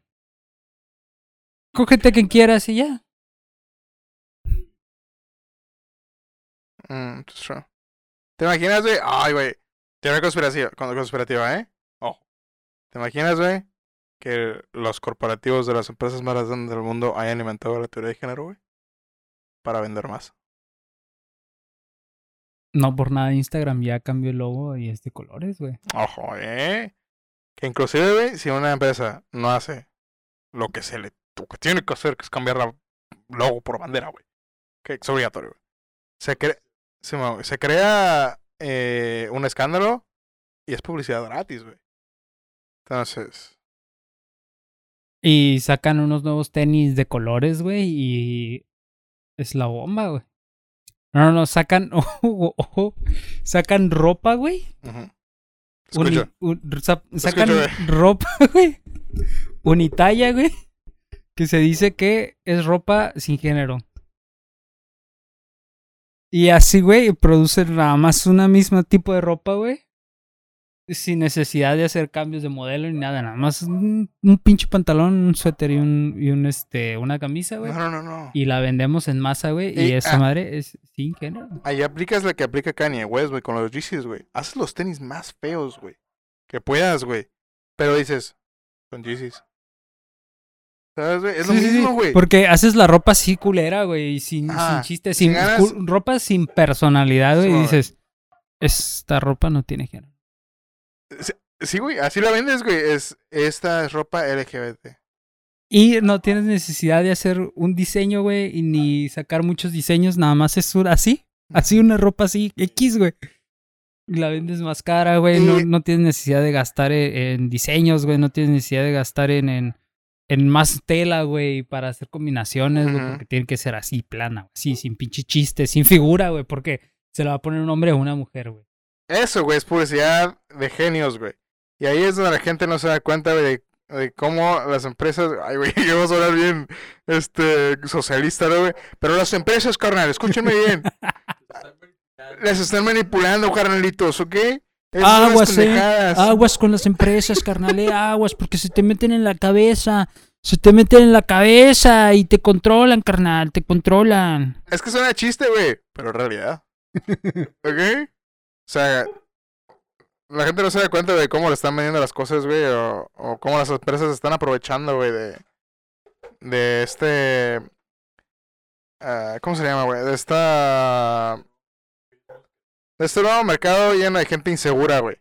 S2: Cógete quien quieras y ya.
S1: Mm, true. ¿Te imaginas, güey? Ay, güey. Teoría conspirativa, conspirativa, ¿eh? Ojo. ¿Te imaginas, güey? Que los corporativos de las empresas más grandes del mundo hayan inventado la teoría de género, güey. Para vender más.
S2: No por nada Instagram ya cambió el logo y es de colores, güey.
S1: Ojo, ¿eh? Que inclusive, güey, si una empresa no hace lo que se le lo que tiene que hacer, que es cambiar la logo por bandera, güey. Que es obligatorio, güey. Se, cre se, se crea eh, un escándalo y es publicidad gratis, güey. Entonces.
S2: Y sacan unos nuevos tenis de colores, güey, y es la bomba, güey. No, no, no, sacan, sacan ropa, güey. sacan ropa, güey. Unitalla, güey. Que se dice que es ropa sin género. Y así, güey, producen nada más una misma tipo de ropa, güey. Sin necesidad de hacer cambios de modelo ni nada, nada más un, pinche pantalón, un suéter y un, y un este, una camisa, güey.
S1: No, no, no,
S2: Y la vendemos en masa, güey. Y, esa ah, madre es sin género.
S1: Ahí aplicas la que aplica Kanye West, güey, con los Yeezys, güey. Haces los tenis más feos, güey. Que puedas, güey. Pero dices, son Yeezys. Es lo mismo, güey.
S2: Porque haces la ropa así culera, güey, sin, sin chiste, sin, ropa sin personalidad, güey, y dices, esta ropa no tiene género.
S1: Sí, güey, así la vendes, güey, es, esta es ropa LGBT.
S2: Y no tienes necesidad de hacer un diseño, güey, y ni sacar muchos diseños, nada más es así, así una ropa así, X, güey. Y la vendes más cara, güey, no, no, tienes necesidad de gastar e, en, diseños, güey, no tienes necesidad de gastar en en más tela, güey, para hacer combinaciones, güey, porque tiene que ser así, plana, güey. Sí, sin pinche chiste, sin figura, güey, porque se le va a poner un hombre o una mujer, güey.
S1: Eso, güey, es publicidad de genios, güey. Y ahí es donde la gente no se da cuenta, güey, de, cómo las empresas. Ay, güey, yo voy a sonar bien este, socialista, ¿no, güey? Pero las empresas, carnal, escúchenme bien. Les están manipulando, carnalitos, ¿ok?
S2: aguas, eh, aguas con las empresas, carnal, eh, aguas, porque se te meten en la cabeza, se te meten en la cabeza y te controlan, carnal, te controlan.
S1: Es que suena chiste, güey, pero realidad. ¿Ok? O sea, la gente no se da cuenta de cómo le están vendiendo las cosas, güey, o, o cómo las empresas están aprovechando, güey, de, de este... Uh, ¿Cómo se llama, güey? De esta este nuevo mercado lleno de gente insegura, güey.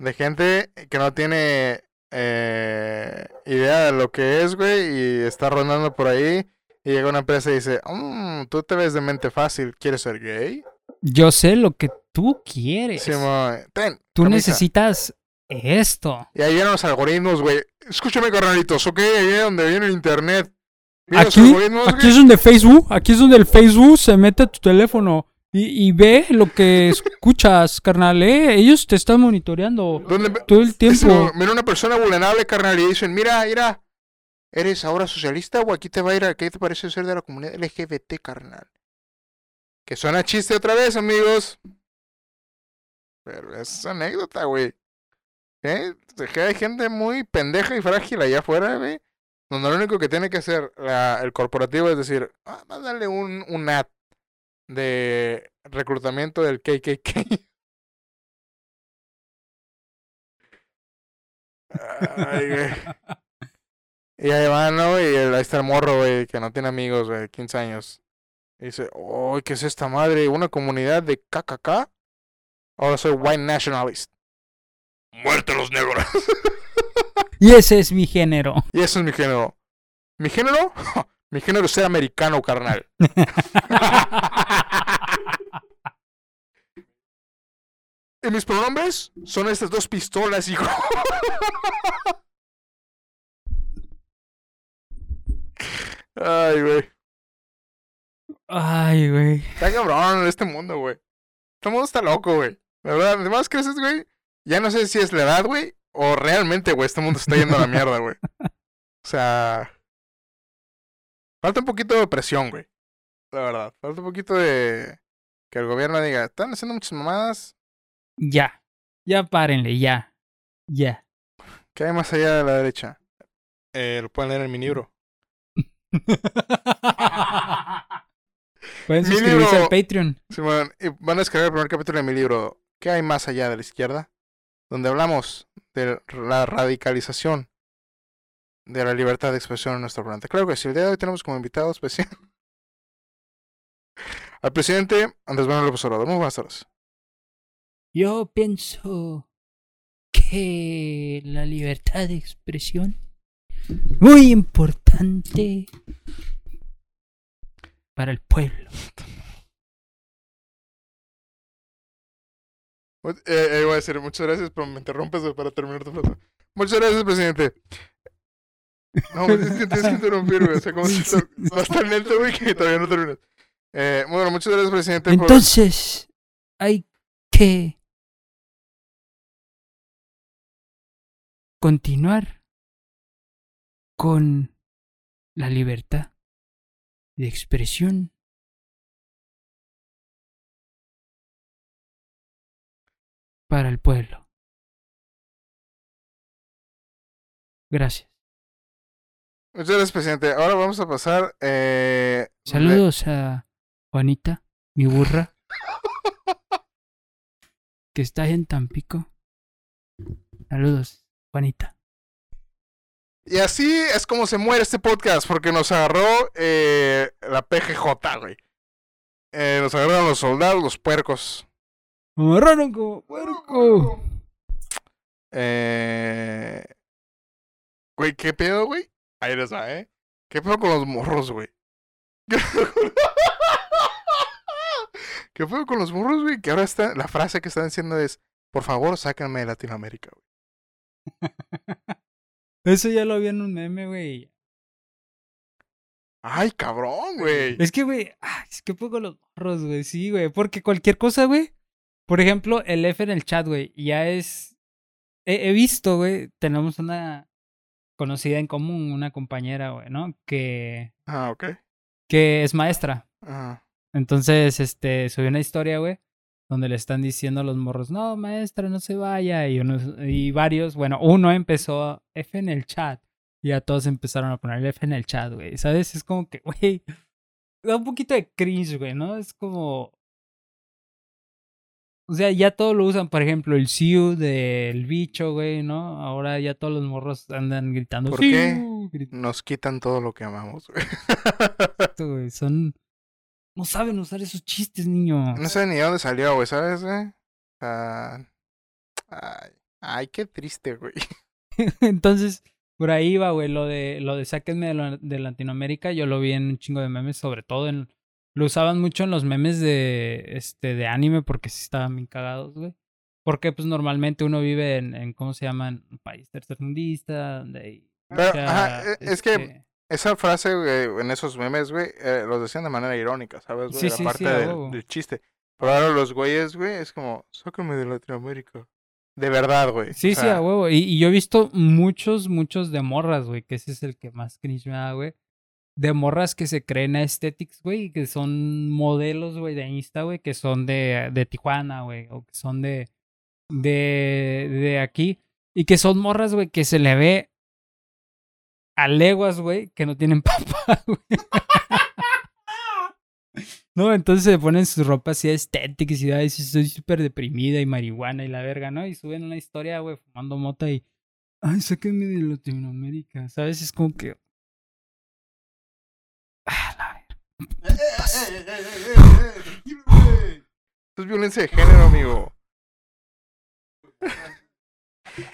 S1: De gente que no tiene eh, idea de lo que es, güey, y está rondando por ahí. Y llega una empresa y dice, mmm, tú te ves de mente fácil, ¿quieres ser gay?
S2: Yo sé lo que tú quieres.
S1: Sí, Ten,
S2: tú necesitas esto.
S1: Y ahí vienen los algoritmos, güey. Escúchame, carnalitos, ok, ahí es donde viene el internet.
S2: aquí, aquí es donde Facebook, aquí es donde el Facebook se mete a tu teléfono. Y, ve lo que escuchas, carnal, ¿eh? Ellos te están monitoreando todo el tiempo.
S1: Mira una persona vulnerable, carnal, y dicen, mira, mira, ¿eres ahora socialista o aquí te va a ir a qué te parece ser de la comunidad LGBT, carnal? Que suena chiste otra vez, amigos. Pero es anécdota, güey. ¿Eh? Hay gente muy pendeja y frágil allá afuera, güey. Donde lo único que tiene que hacer el corporativo es decir, ah, mándale un, un ad de reclutamiento del KKK. Ay, Y ahí va, ¿no? Y ahí está el morro, güey, que no tiene amigos, güey, 15 años. Y dice, oh, ¿qué es esta madre? ¿Una comunidad de KKK? Ahora soy white nationalist. Muerte a los negros.
S2: y ese es mi género.
S1: Y ese es mi género. ¿Mi género? Mi género es ser americano, carnal. y mis pronombres son estas dos pistolas, hijo. Ay, güey.
S2: Ay, güey.
S1: Está cabrón en este mundo, güey. Este mundo está loco, güey. La verdad, además creces, güey. Ya no sé si es la edad, güey. O realmente, güey, este mundo está yendo a la mierda, güey. O sea. Falta un poquito de presión, güey. La verdad. Falta un poquito de. Que el gobierno diga, están haciendo muchas mamadas.
S2: Ya. Ya párenle, ya. Ya.
S1: ¿Qué hay más allá de la derecha? Eh, lo pueden leer en mi libro.
S2: pueden suscribirse al Patreon.
S1: Sí, y van a descargar el primer capítulo de mi libro. ¿Qué hay más allá de la izquierda? Donde hablamos de la radicalización de la libertad de expresión en nuestro planeta. Claro que sí, el día de hoy tenemos como invitado especial al presidente Andrés Manuel López Obrador. Muy buenas tardes.
S2: Yo pienso que la libertad de expresión muy importante para el pueblo.
S1: Eh, eh, voy a decir muchas gracias, pero me interrumpes para terminar tu frase. Muchas gracias, presidente. No, es que tienes que interrumpir, güey. O sea, como si vas tan lento, güey, que todavía no terminas. Eh, bueno, muchas gracias, presidente.
S2: Entonces, hay que continuar con la libertad de expresión. para el pueblo. Gracias.
S1: Muchas gracias, presidente. Ahora vamos a pasar. Eh,
S2: Saludos a Juanita, mi burra, que está en Tampico. Saludos, Juanita.
S1: Y así es como se muere este podcast, porque nos agarró eh, la PGJ, güey. Eh, nos agarraron los soldados, los puercos.
S2: Agarraron como puerco.
S1: Eh... Güey, ¿qué pedo, güey? Ahí les va, ¿eh? ¿Qué pedo con los morros, güey? ¿Qué pedo con los morros, güey? Que ahora está, la frase que están diciendo es, por favor, sáquenme de Latinoamérica, güey.
S2: Eso ya lo vi en un meme, güey.
S1: Ay, cabrón, güey.
S2: Es que, güey, es que poco los morros, güey. Sí, güey. Porque cualquier cosa, güey. Por ejemplo, el F en el chat, güey, ya es. He, visto, güey. Tenemos una conocida en común, una compañera, güey, ¿no? Que.
S1: Ah, ok.
S2: Que es maestra.
S1: Ah.
S2: Entonces, este, subió una historia, güey, donde le están diciendo a los morros, no, maestra, no se vaya. Y, unos, y varios, bueno, uno empezó F en el chat. Y a todos empezaron a poner F en el chat, güey. ¿Sabes? Es como que, güey, da un poquito de cringe, güey, ¿no? Es como... O sea, ya todo lo usan, por ejemplo, el Siu del bicho, güey, ¿no? Ahora ya todos los morros andan gritando.
S1: ¿Por qué? Nos quitan todo lo que amamos,
S2: güey. Son no saben usar esos chistes, niño.
S1: No sé ni de dónde salió, güey, ¿sabes, güey? ay, ay, qué triste, güey.
S2: Entonces, por ahí va, güey, lo de, lo de sáquenme de, Latinoamérica, yo lo vi en un chingo de memes, sobre todo en... Lo usaban mucho en los memes de, este, de anime porque sí estaban bien cagados, güey. Porque, pues, normalmente uno vive en, en ¿cómo se llama? En un país tercermundista, donde hay...
S1: Pero, ajá, e, es que este esa frase, güey, en esos memes, güey, eh, los decían de manera irónica, ¿sabes? Güey? Sí, sí, parte del, chiste. Pero ahora los güeyes, güey, es como, sácame de Latinoamérica. De verdad, güey.
S2: Sí, sí, a huevo. Y, yo he visto muchos, muchos de morras, güey, que ese es el que más cringe me da, güey. De morras que se creen aesthetics, güey, que son modelos, güey, de Insta, güey, que son de, de Tijuana, güey, o que son de, de, de aquí. Y que son morras, güey, que se le ve a leguas, güey, que no tienen papá, güey. No, entonces se ponen sus ropas así estéticas y ay, soy súper deprimida y marihuana y la verga, ¿no? Y suben una historia, güey, fumando mota y. Ay, sáquenme de Latinoamérica. ¿Sabes? Es como que. Ah, la verga.
S1: Esto es violencia de género, amigo.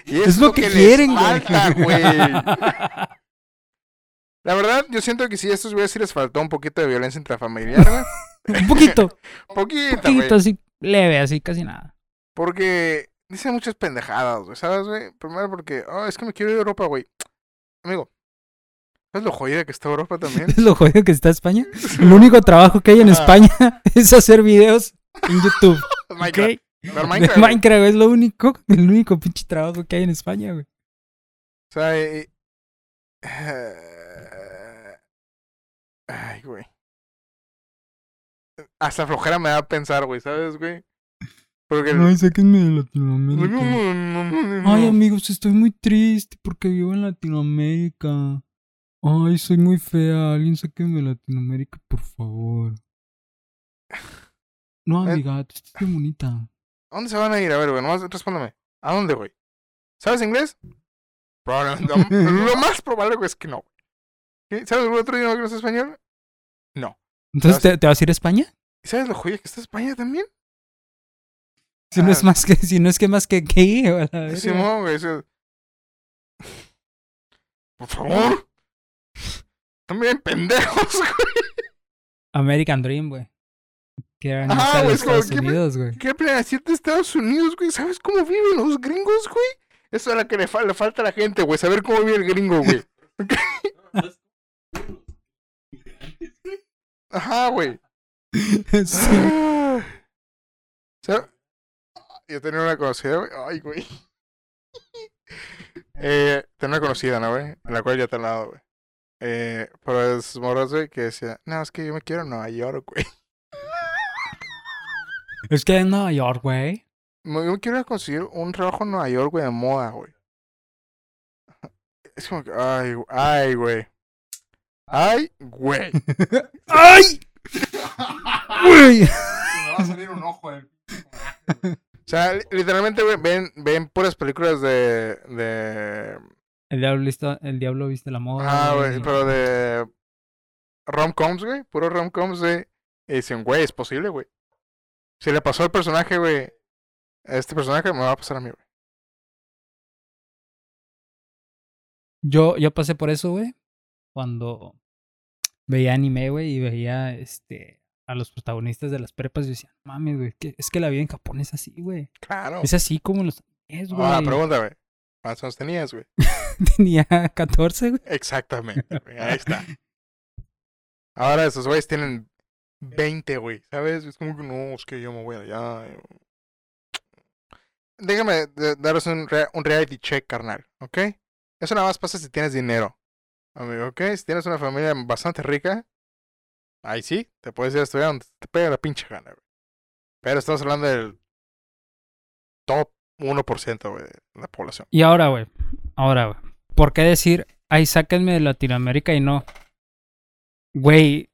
S2: Y es, lo, que, quieren, güey.
S1: La verdad, yo siento que si a estos güeyes sí les faltó un poquito de violencia intrafamiliar, güey.
S2: un poquito.
S1: poquito,
S2: poquito, así leve, así casi nada.
S1: Porque dicen muchas pendejadas, güey, ¿sabes, güey? Primero porque, oh, es que me quiero ir a Europa, güey. Amigo, ¿sabes lo jodido que está Europa también?
S2: ¿Es lo jodido que está España? El único trabajo que hay en ah. España es hacer videos en YouTube. Minecraft. Minecraft, Minecraft es lo único, el único pinche trabajo que hay en España, güey.
S1: O sea, eh, Ay, güey. Hasta flojera me da a pensar, güey, ¿sabes, güey?
S2: Porque... Ay, sáquenme de Latinoamérica. Ay, amigos, estoy muy triste porque vivo en Latinoamérica. Ay, soy muy fea. Alguien sáquenme de Latinoamérica, por favor. No, eh, amiga, tú estás muy bonita.
S1: ¿A dónde se van a ir? A ver, güey, nomás respóndeme. ¿A dónde, güey? ¿Sabes inglés? Probablemente. lo más probable, güey, es que no. ¿Sabes algún otro idioma que no es español? No.
S2: ¿Entonces te, vas a ir a España?
S1: ¿Sabes lo joya que está España también?
S2: Si no es ah. más que, si no es que más que gay,
S1: Sí, no, güey. Por favor. También pendejos, güey.
S2: American Dream, güey. Que eran de Estados Unidos, güey.
S1: ¿Qué planeación de Estados Unidos, güey? ¿Sabes cómo viven los gringos, güey? Eso es lo que le, le falta a la gente, güey. Saber cómo vive el gringo, güey. Ajá, güey. sí. Yo tenía una conocida, güey. Ay, güey. Eh, tenía una conocida, ¿no, güey? En la cual ya te he hablado, güey. Eh, pero es moros, güey, que decía, no, es que yo me quiero en Nueva York, güey.
S2: Es que en Nueva York, güey.
S1: Yo me quiero conseguir un trabajo en Nueva York, güey, de moda, güey. Es como que, ay, ay, güey. Ay, güey.
S2: ¡Ay! ¡Güey!
S1: Me va a salir un ojo del o sea, literalmente, güey, ven, ven puras películas de. de...
S2: El diablo, listo, el diablo viste la moda.
S1: Ah, güey, pero de. Rom-coms, güey. Puro rom-coms, güey. Y dicen, güey, es posible, güey. Si le pasó al personaje, güey. A este personaje me va a pasar a mí, güey.
S2: Yo, yo pasé por eso, güey. Cuando veía anime, güey, y veía este a los protagonistas de las prepas y decían, mames, güey, es que la vida en Japón es así, güey.
S1: Claro.
S2: Es así como los es, güey.
S1: Ah, pregunta, güey. ¿Cuántos años tenías, güey?
S2: Tenía 14, güey.
S1: Exactamente, güey. Ahí está. Ahora esos güeyes tienen 20, güey. ¿Sabes? Es como que no, es que yo me voy allá. Déjame daros un, un reality check, carnal, ¿ok? Eso nada más pasa si tienes dinero, amigo, ¿ok? Si tienes una familia bastante rica, Ahí sí, te puedes ir a estudiar donde te pega la pinche gana, güey. Pero estamos hablando del top 1%, güey, de la población.
S2: Y ahora, güey, ahora, güey, ¿por qué decir, ay, sáquenme de Latinoamérica y no? Güey,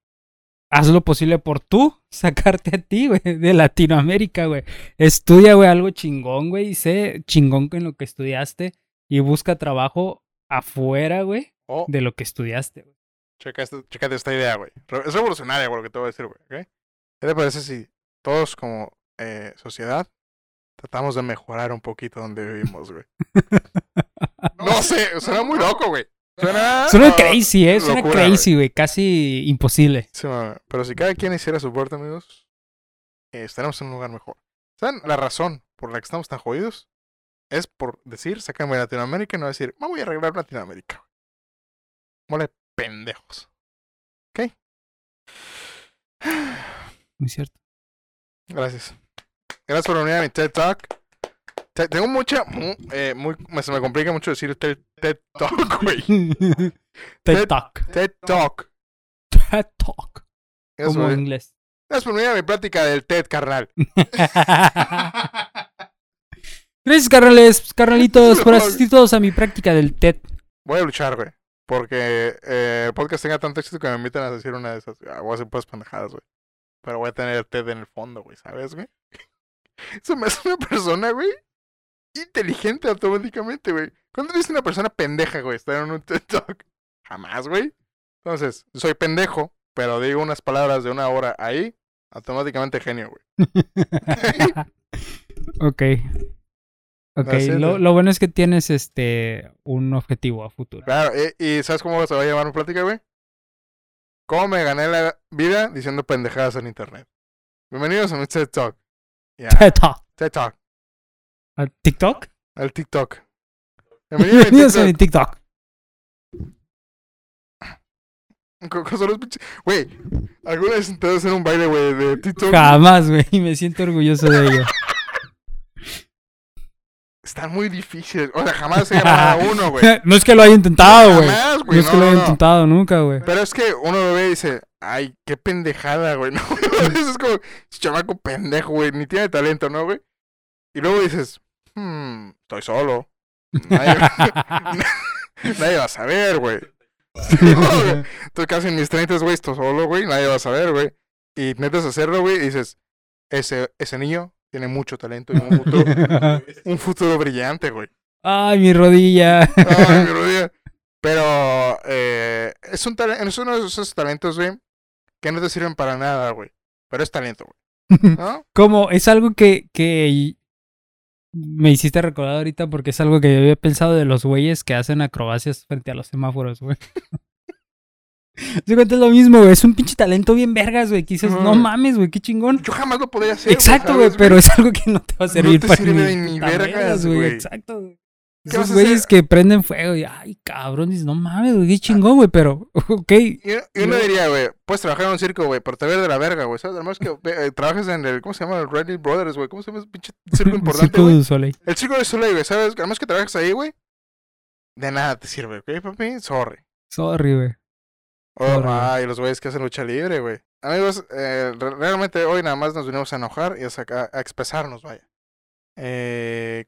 S2: haz lo posible por tú sacarte a ti, güey, de Latinoamérica, güey. Estudia, güey, algo chingón, güey, y sé chingón con lo que estudiaste y busca trabajo afuera, güey, oh. de lo que estudiaste, güey.
S1: Checa esta, esta idea, güey. Es revolucionaria, güey, lo que te voy a decir, güey. ¿okay? ¿Qué te parece si todos como eh, sociedad tratamos de mejorar un poquito donde vivimos, güey? no sé, suena muy loco, güey.
S2: Suena, suena crazy, ¿eh? Suena crazy, güey. Casi imposible.
S1: Sí, pero si cada quien hiciera su parte, amigos, eh, estaremos en un lugar mejor. ¿Saben la razón por la que estamos tan jodidos? Es por decir, sácame Latinoamérica y no decir, me voy a arreglar Latinoamérica. Mole pendejos. ¿Ok?
S2: Muy cierto.
S1: Gracias. Gracias por venir a mi TED Talk. tengo mucha. Eh, muy, se me complica mucho decir TED, TED Talk, güey.
S2: TED Talk.
S1: TED Talk.
S2: TED Talk. Como en inglés.
S1: Gracias por venir a mi plática del TED, carnal.
S2: Gracias, carnales, carnalitos, por asistir todos a mi práctica del TED.
S1: Voy a luchar, güey. Porque eh, podcast tenga tanto éxito que me invitan a decir una de esas. Ah, voy a hacer pues pendejadas, güey. Pero voy a tener TED en el fondo, güey, ¿sabes, güey? Eso me hace una persona, güey, inteligente automáticamente, güey. ¿Cuándo dice una persona pendeja, güey, estar en un TED Talk? Jamás, güey. Entonces, soy pendejo, pero digo unas palabras de una hora ahí, automáticamente genio, güey.
S2: ok. Ok, lo, lo, bueno es que tienes este un objetivo a futuro.
S1: Claro, y, ¿sabes cómo se va a llamar mi plática, güey? ¿Cómo me gané la vida diciendo pendejadas en internet? Bienvenidos a mi TED Talk.
S2: TED Talk.
S1: TED Talk.
S2: ¿Al TikTok?
S1: Al TikTok.
S2: Bienvenidos a mi TikTok.
S1: Güey, ¿alguna vez intentaste hacer un baile, güey, de TikTok?
S2: Jamás, güey, me siento orgulloso de ello.
S1: Están muy difíciles. O sea, jamás se llama uno, güey.
S2: no es que lo haya intentado, güey. No, es que lo haya intentado nunca, güey.
S1: Pero es que uno lo ve y dice, ay, qué pendejada, güey. No, es como, chamaco pendejo, güey. Ni tiene talento, ¿no, güey? Y luego dices, hmm, estoy solo. Nadie, nadie va a saber, güey. estoy casi en mis 30, güey, estoy solo, güey. Nadie va a saber, güey. Y metes a hacerlo, güey, y dices, ese, ese niño tiene mucho talento y un futuro, un futuro brillante, güey.
S2: Ay, mi rodilla.
S1: Ay, mi rodilla. Pero eh, es, un es uno de esos talentos, güey, que no te sirven para nada, güey. Pero es talento, güey. ¿No?
S2: Como es algo que, que me hiciste recordar ahorita porque es algo que yo había pensado de los güeyes que hacen acrobacias frente a los semáforos, güey. Se cuenta lo mismo, güey. Es un pinche talento bien vergas, güey. Que dices, no mames, güey, qué chingón.
S1: Yo jamás lo podría hacer.
S2: Exacto, güey, pero es algo que no te va a servir
S1: no te para sirve ni, ni vergas, güey.
S2: Exacto, güey. Esos güeyes que prenden fuego y, ay, cabrón, dices, no mames, güey, qué chingón, güey, pero, ok.
S1: Yo, yo no diría, güey, puedes trabajar en un circo, güey, pero te ves de la verga, güey, ¿sabes? Además que eh, trabajas en el, ¿cómo se llama? El Reddit Brothers, güey, ¿cómo se llama ese pinche circo importante, El Circo
S2: de Soleil.
S1: El Circo de Soleil, güey, ¿sabes? Además que trabajas ahí, güey, de nada te sirve, ¿ok, papi? Sorry.
S2: Sorry, güey.
S1: Oh, ay, los güeyes que hacen lucha libre, güey. Amigos, eh, realmente hoy nada más nos venimos a enojar y a, a expresarnos, vaya. Eh,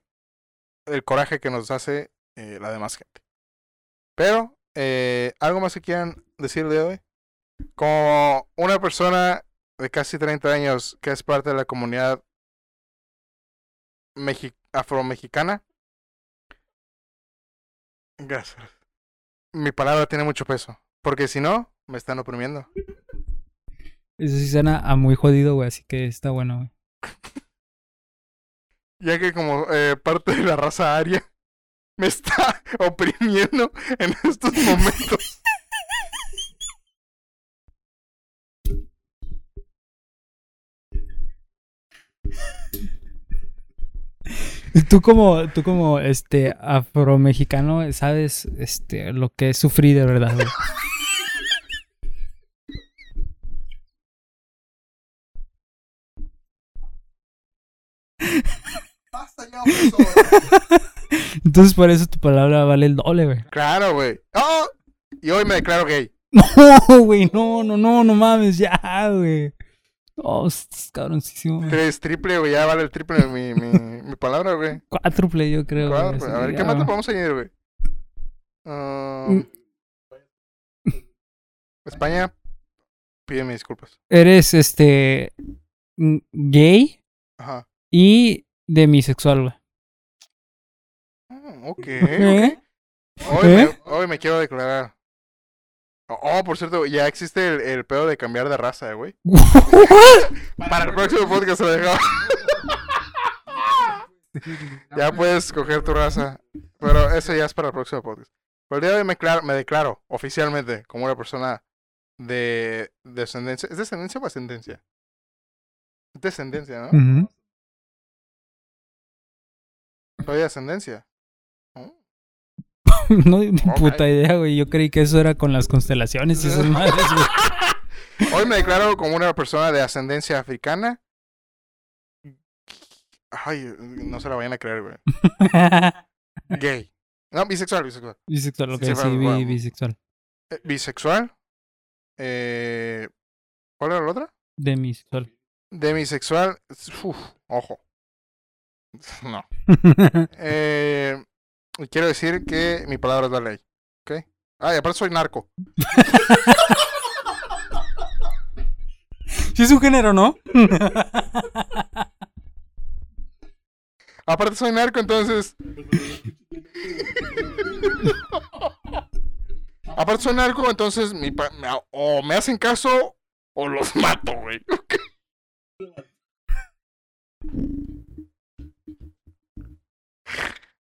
S1: el coraje que nos hace eh, la demás gente. Pero, eh, ¿algo más que quieran decir de hoy? Como una persona de casi 30 años que es parte de la comunidad afro-mexicana. Gracias. Mi palabra tiene mucho peso. Porque si no, me están oprimiendo.
S2: Eso sí suena a muy jodido, güey, así que está bueno, güey.
S1: ya que como eh, parte de la raza aria me está oprimiendo en estos momentos.
S2: Tú como, tú como este afromexicano sabes este lo que sufrí de verdad. Basta Entonces por eso tu palabra vale el doble, güey.
S1: Claro, güey. ¡Oh! Y hoy me declaro gay.
S2: No, güey, no, no, no, no mames, ya, güey. Oh, es cabroncísimo.
S1: Tres, triple, güey, ya vale el triple mi, mi, mi palabra, güey.
S2: Cuádruple, yo creo.
S1: Cuádruple. A ver, ¿qué más te podemos añadir, güey? Um, España, pídeme disculpas.
S2: Eres, este, gay Ajá. y demisexual, güey.
S1: Ok. okay. Hoy, me, hoy me quiero declarar. Oh, por cierto, ya existe el, el pedo de cambiar de raza, güey. Para el próximo podcast se lo dejaba. ya puedes escoger tu raza. Pero eso ya es para el próximo podcast. Por el día de hoy me, me declaro oficialmente como una persona de descendencia. ¿Es descendencia o ascendencia? Descendencia, ¿no? Soy de ascendencia.
S2: no, ni puta idea, güey. Yo creí que eso era con las constelaciones y esas madres, güey.
S1: Hoy me declaro como una persona de ascendencia africana. Ay, no se la vayan a creer, güey. Gay. No, bisexual, bisexual.
S2: Bisexual, ok, sí, bisexual.
S1: Eh, bisexual. Eh, ¿Cuál era la otra?
S2: Demisexual.
S1: Demisexual. Uf, ojo. No. eh, quiero decir que mi palabra es la ley. ¿Ok? Ah, y aparte soy narco.
S2: Si es un género, ¿no?
S1: aparte soy narco, entonces. aparte soy narco, entonces mi o me hacen caso o los mato, güey.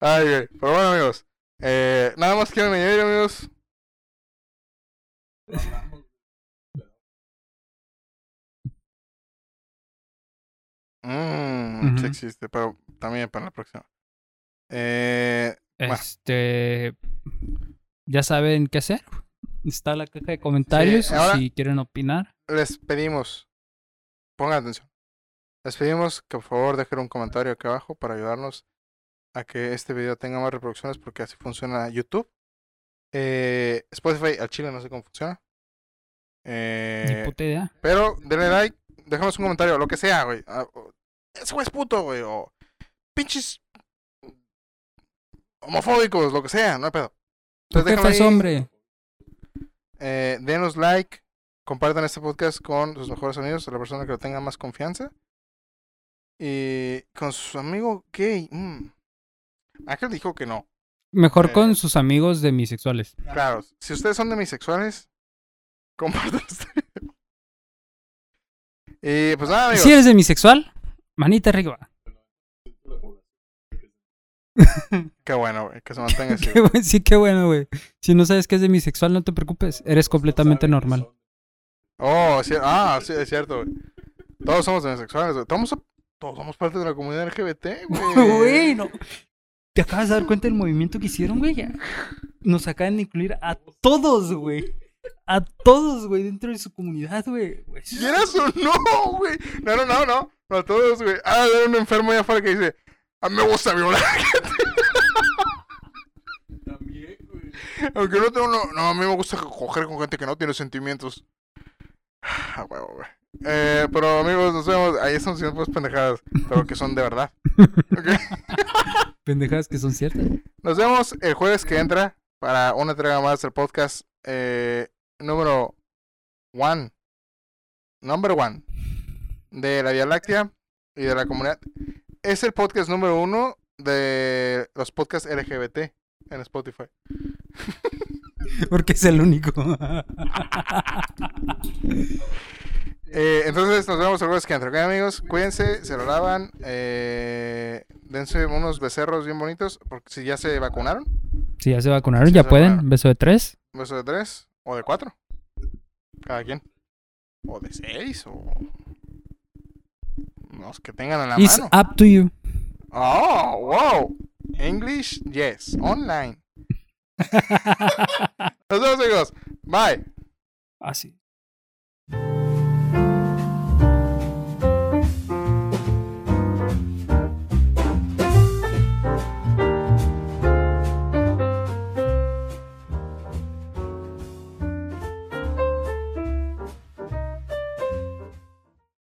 S1: Ay, güey. Pero bueno, amigos. Eh, nada más quiero añadir, amigos. Mmm, sí existe, pero también para la próxima. Eh,
S2: este. Ya saben qué hacer. Está la caja de comentarios si quieren opinar.
S1: Les pedimos. Pongan atención. Les pedimos que por favor dejen un comentario aquí abajo para ayudarnos a que este video tenga más reproducciones porque así funciona YouTube. Eh, Spotify al chile no sé cómo funciona. Eh,
S2: puta idea.
S1: Pero denle like, déjanos un comentario, lo que sea, güey. Ah, ese güey es puto, güey. O pinches homofóbicos, lo que sea, no hay pedo.
S2: Entonces, ¿Qué hombre?
S1: Eh, denos like, compartan este podcast con sus mejores amigos, la persona que lo tenga más confianza. Y con su amigo gay. Mm. Ángel dijo que no.
S2: Mejor con eh, sus amigos demisexuales.
S1: Claro, si ustedes son demisexuales, compartan este Y pues nada, amigos.
S2: Si eres demisexual, manita arriba.
S1: qué bueno, güey, que se mantenga así.
S2: sí, qué bueno, güey. Si no sabes que es demisexual, no te preocupes. Eres completamente normal.
S1: Oh, sí, ah, sí, es cierto, güey. Todos somos demisexuales, güey. Todos, todos somos parte de la comunidad LGBT, güey.
S2: Güey, no. ¿Te acabas de dar cuenta del movimiento que hicieron, güey? Nos acaban de incluir a todos, güey. A todos, güey, dentro de su comunidad, güey.
S1: ¿Quieres o no, güey? No, no, no, no. No a todos, güey. Ah, hay un enfermo allá afuera que dice, a mí me gusta violar gente. También, güey. Aunque no tengo, no, no, a mí me gusta coger con gente que no tiene sentimientos. Ah, huevo, güey. Eh, pero amigos, nos vemos. Ahí siendo pues pendejadas, pero que son de verdad. ¿Okay?
S2: pendejadas que son ciertas.
S1: Nos vemos el jueves que entra para una entrega más del podcast eh, número one. Number one. De la Vía Láctea y de la comunidad. Es el podcast número uno de los podcasts LGBT en Spotify.
S2: Porque es el único.
S1: Eh, entonces nos vemos el jueves que entra. amigos? Cuídense, se lo lavan. Eh, dense unos becerros bien bonitos. Porque si ya se vacunaron.
S2: Si ya se vacunaron, ya pueden. Beso de tres.
S1: Beso de tres. O de cuatro. Cada quien. O de seis. O. Los que tengan en la
S2: It's up to you.
S1: Oh, wow. English, yes. Online. Nos vemos, amigos. Bye.
S2: Así.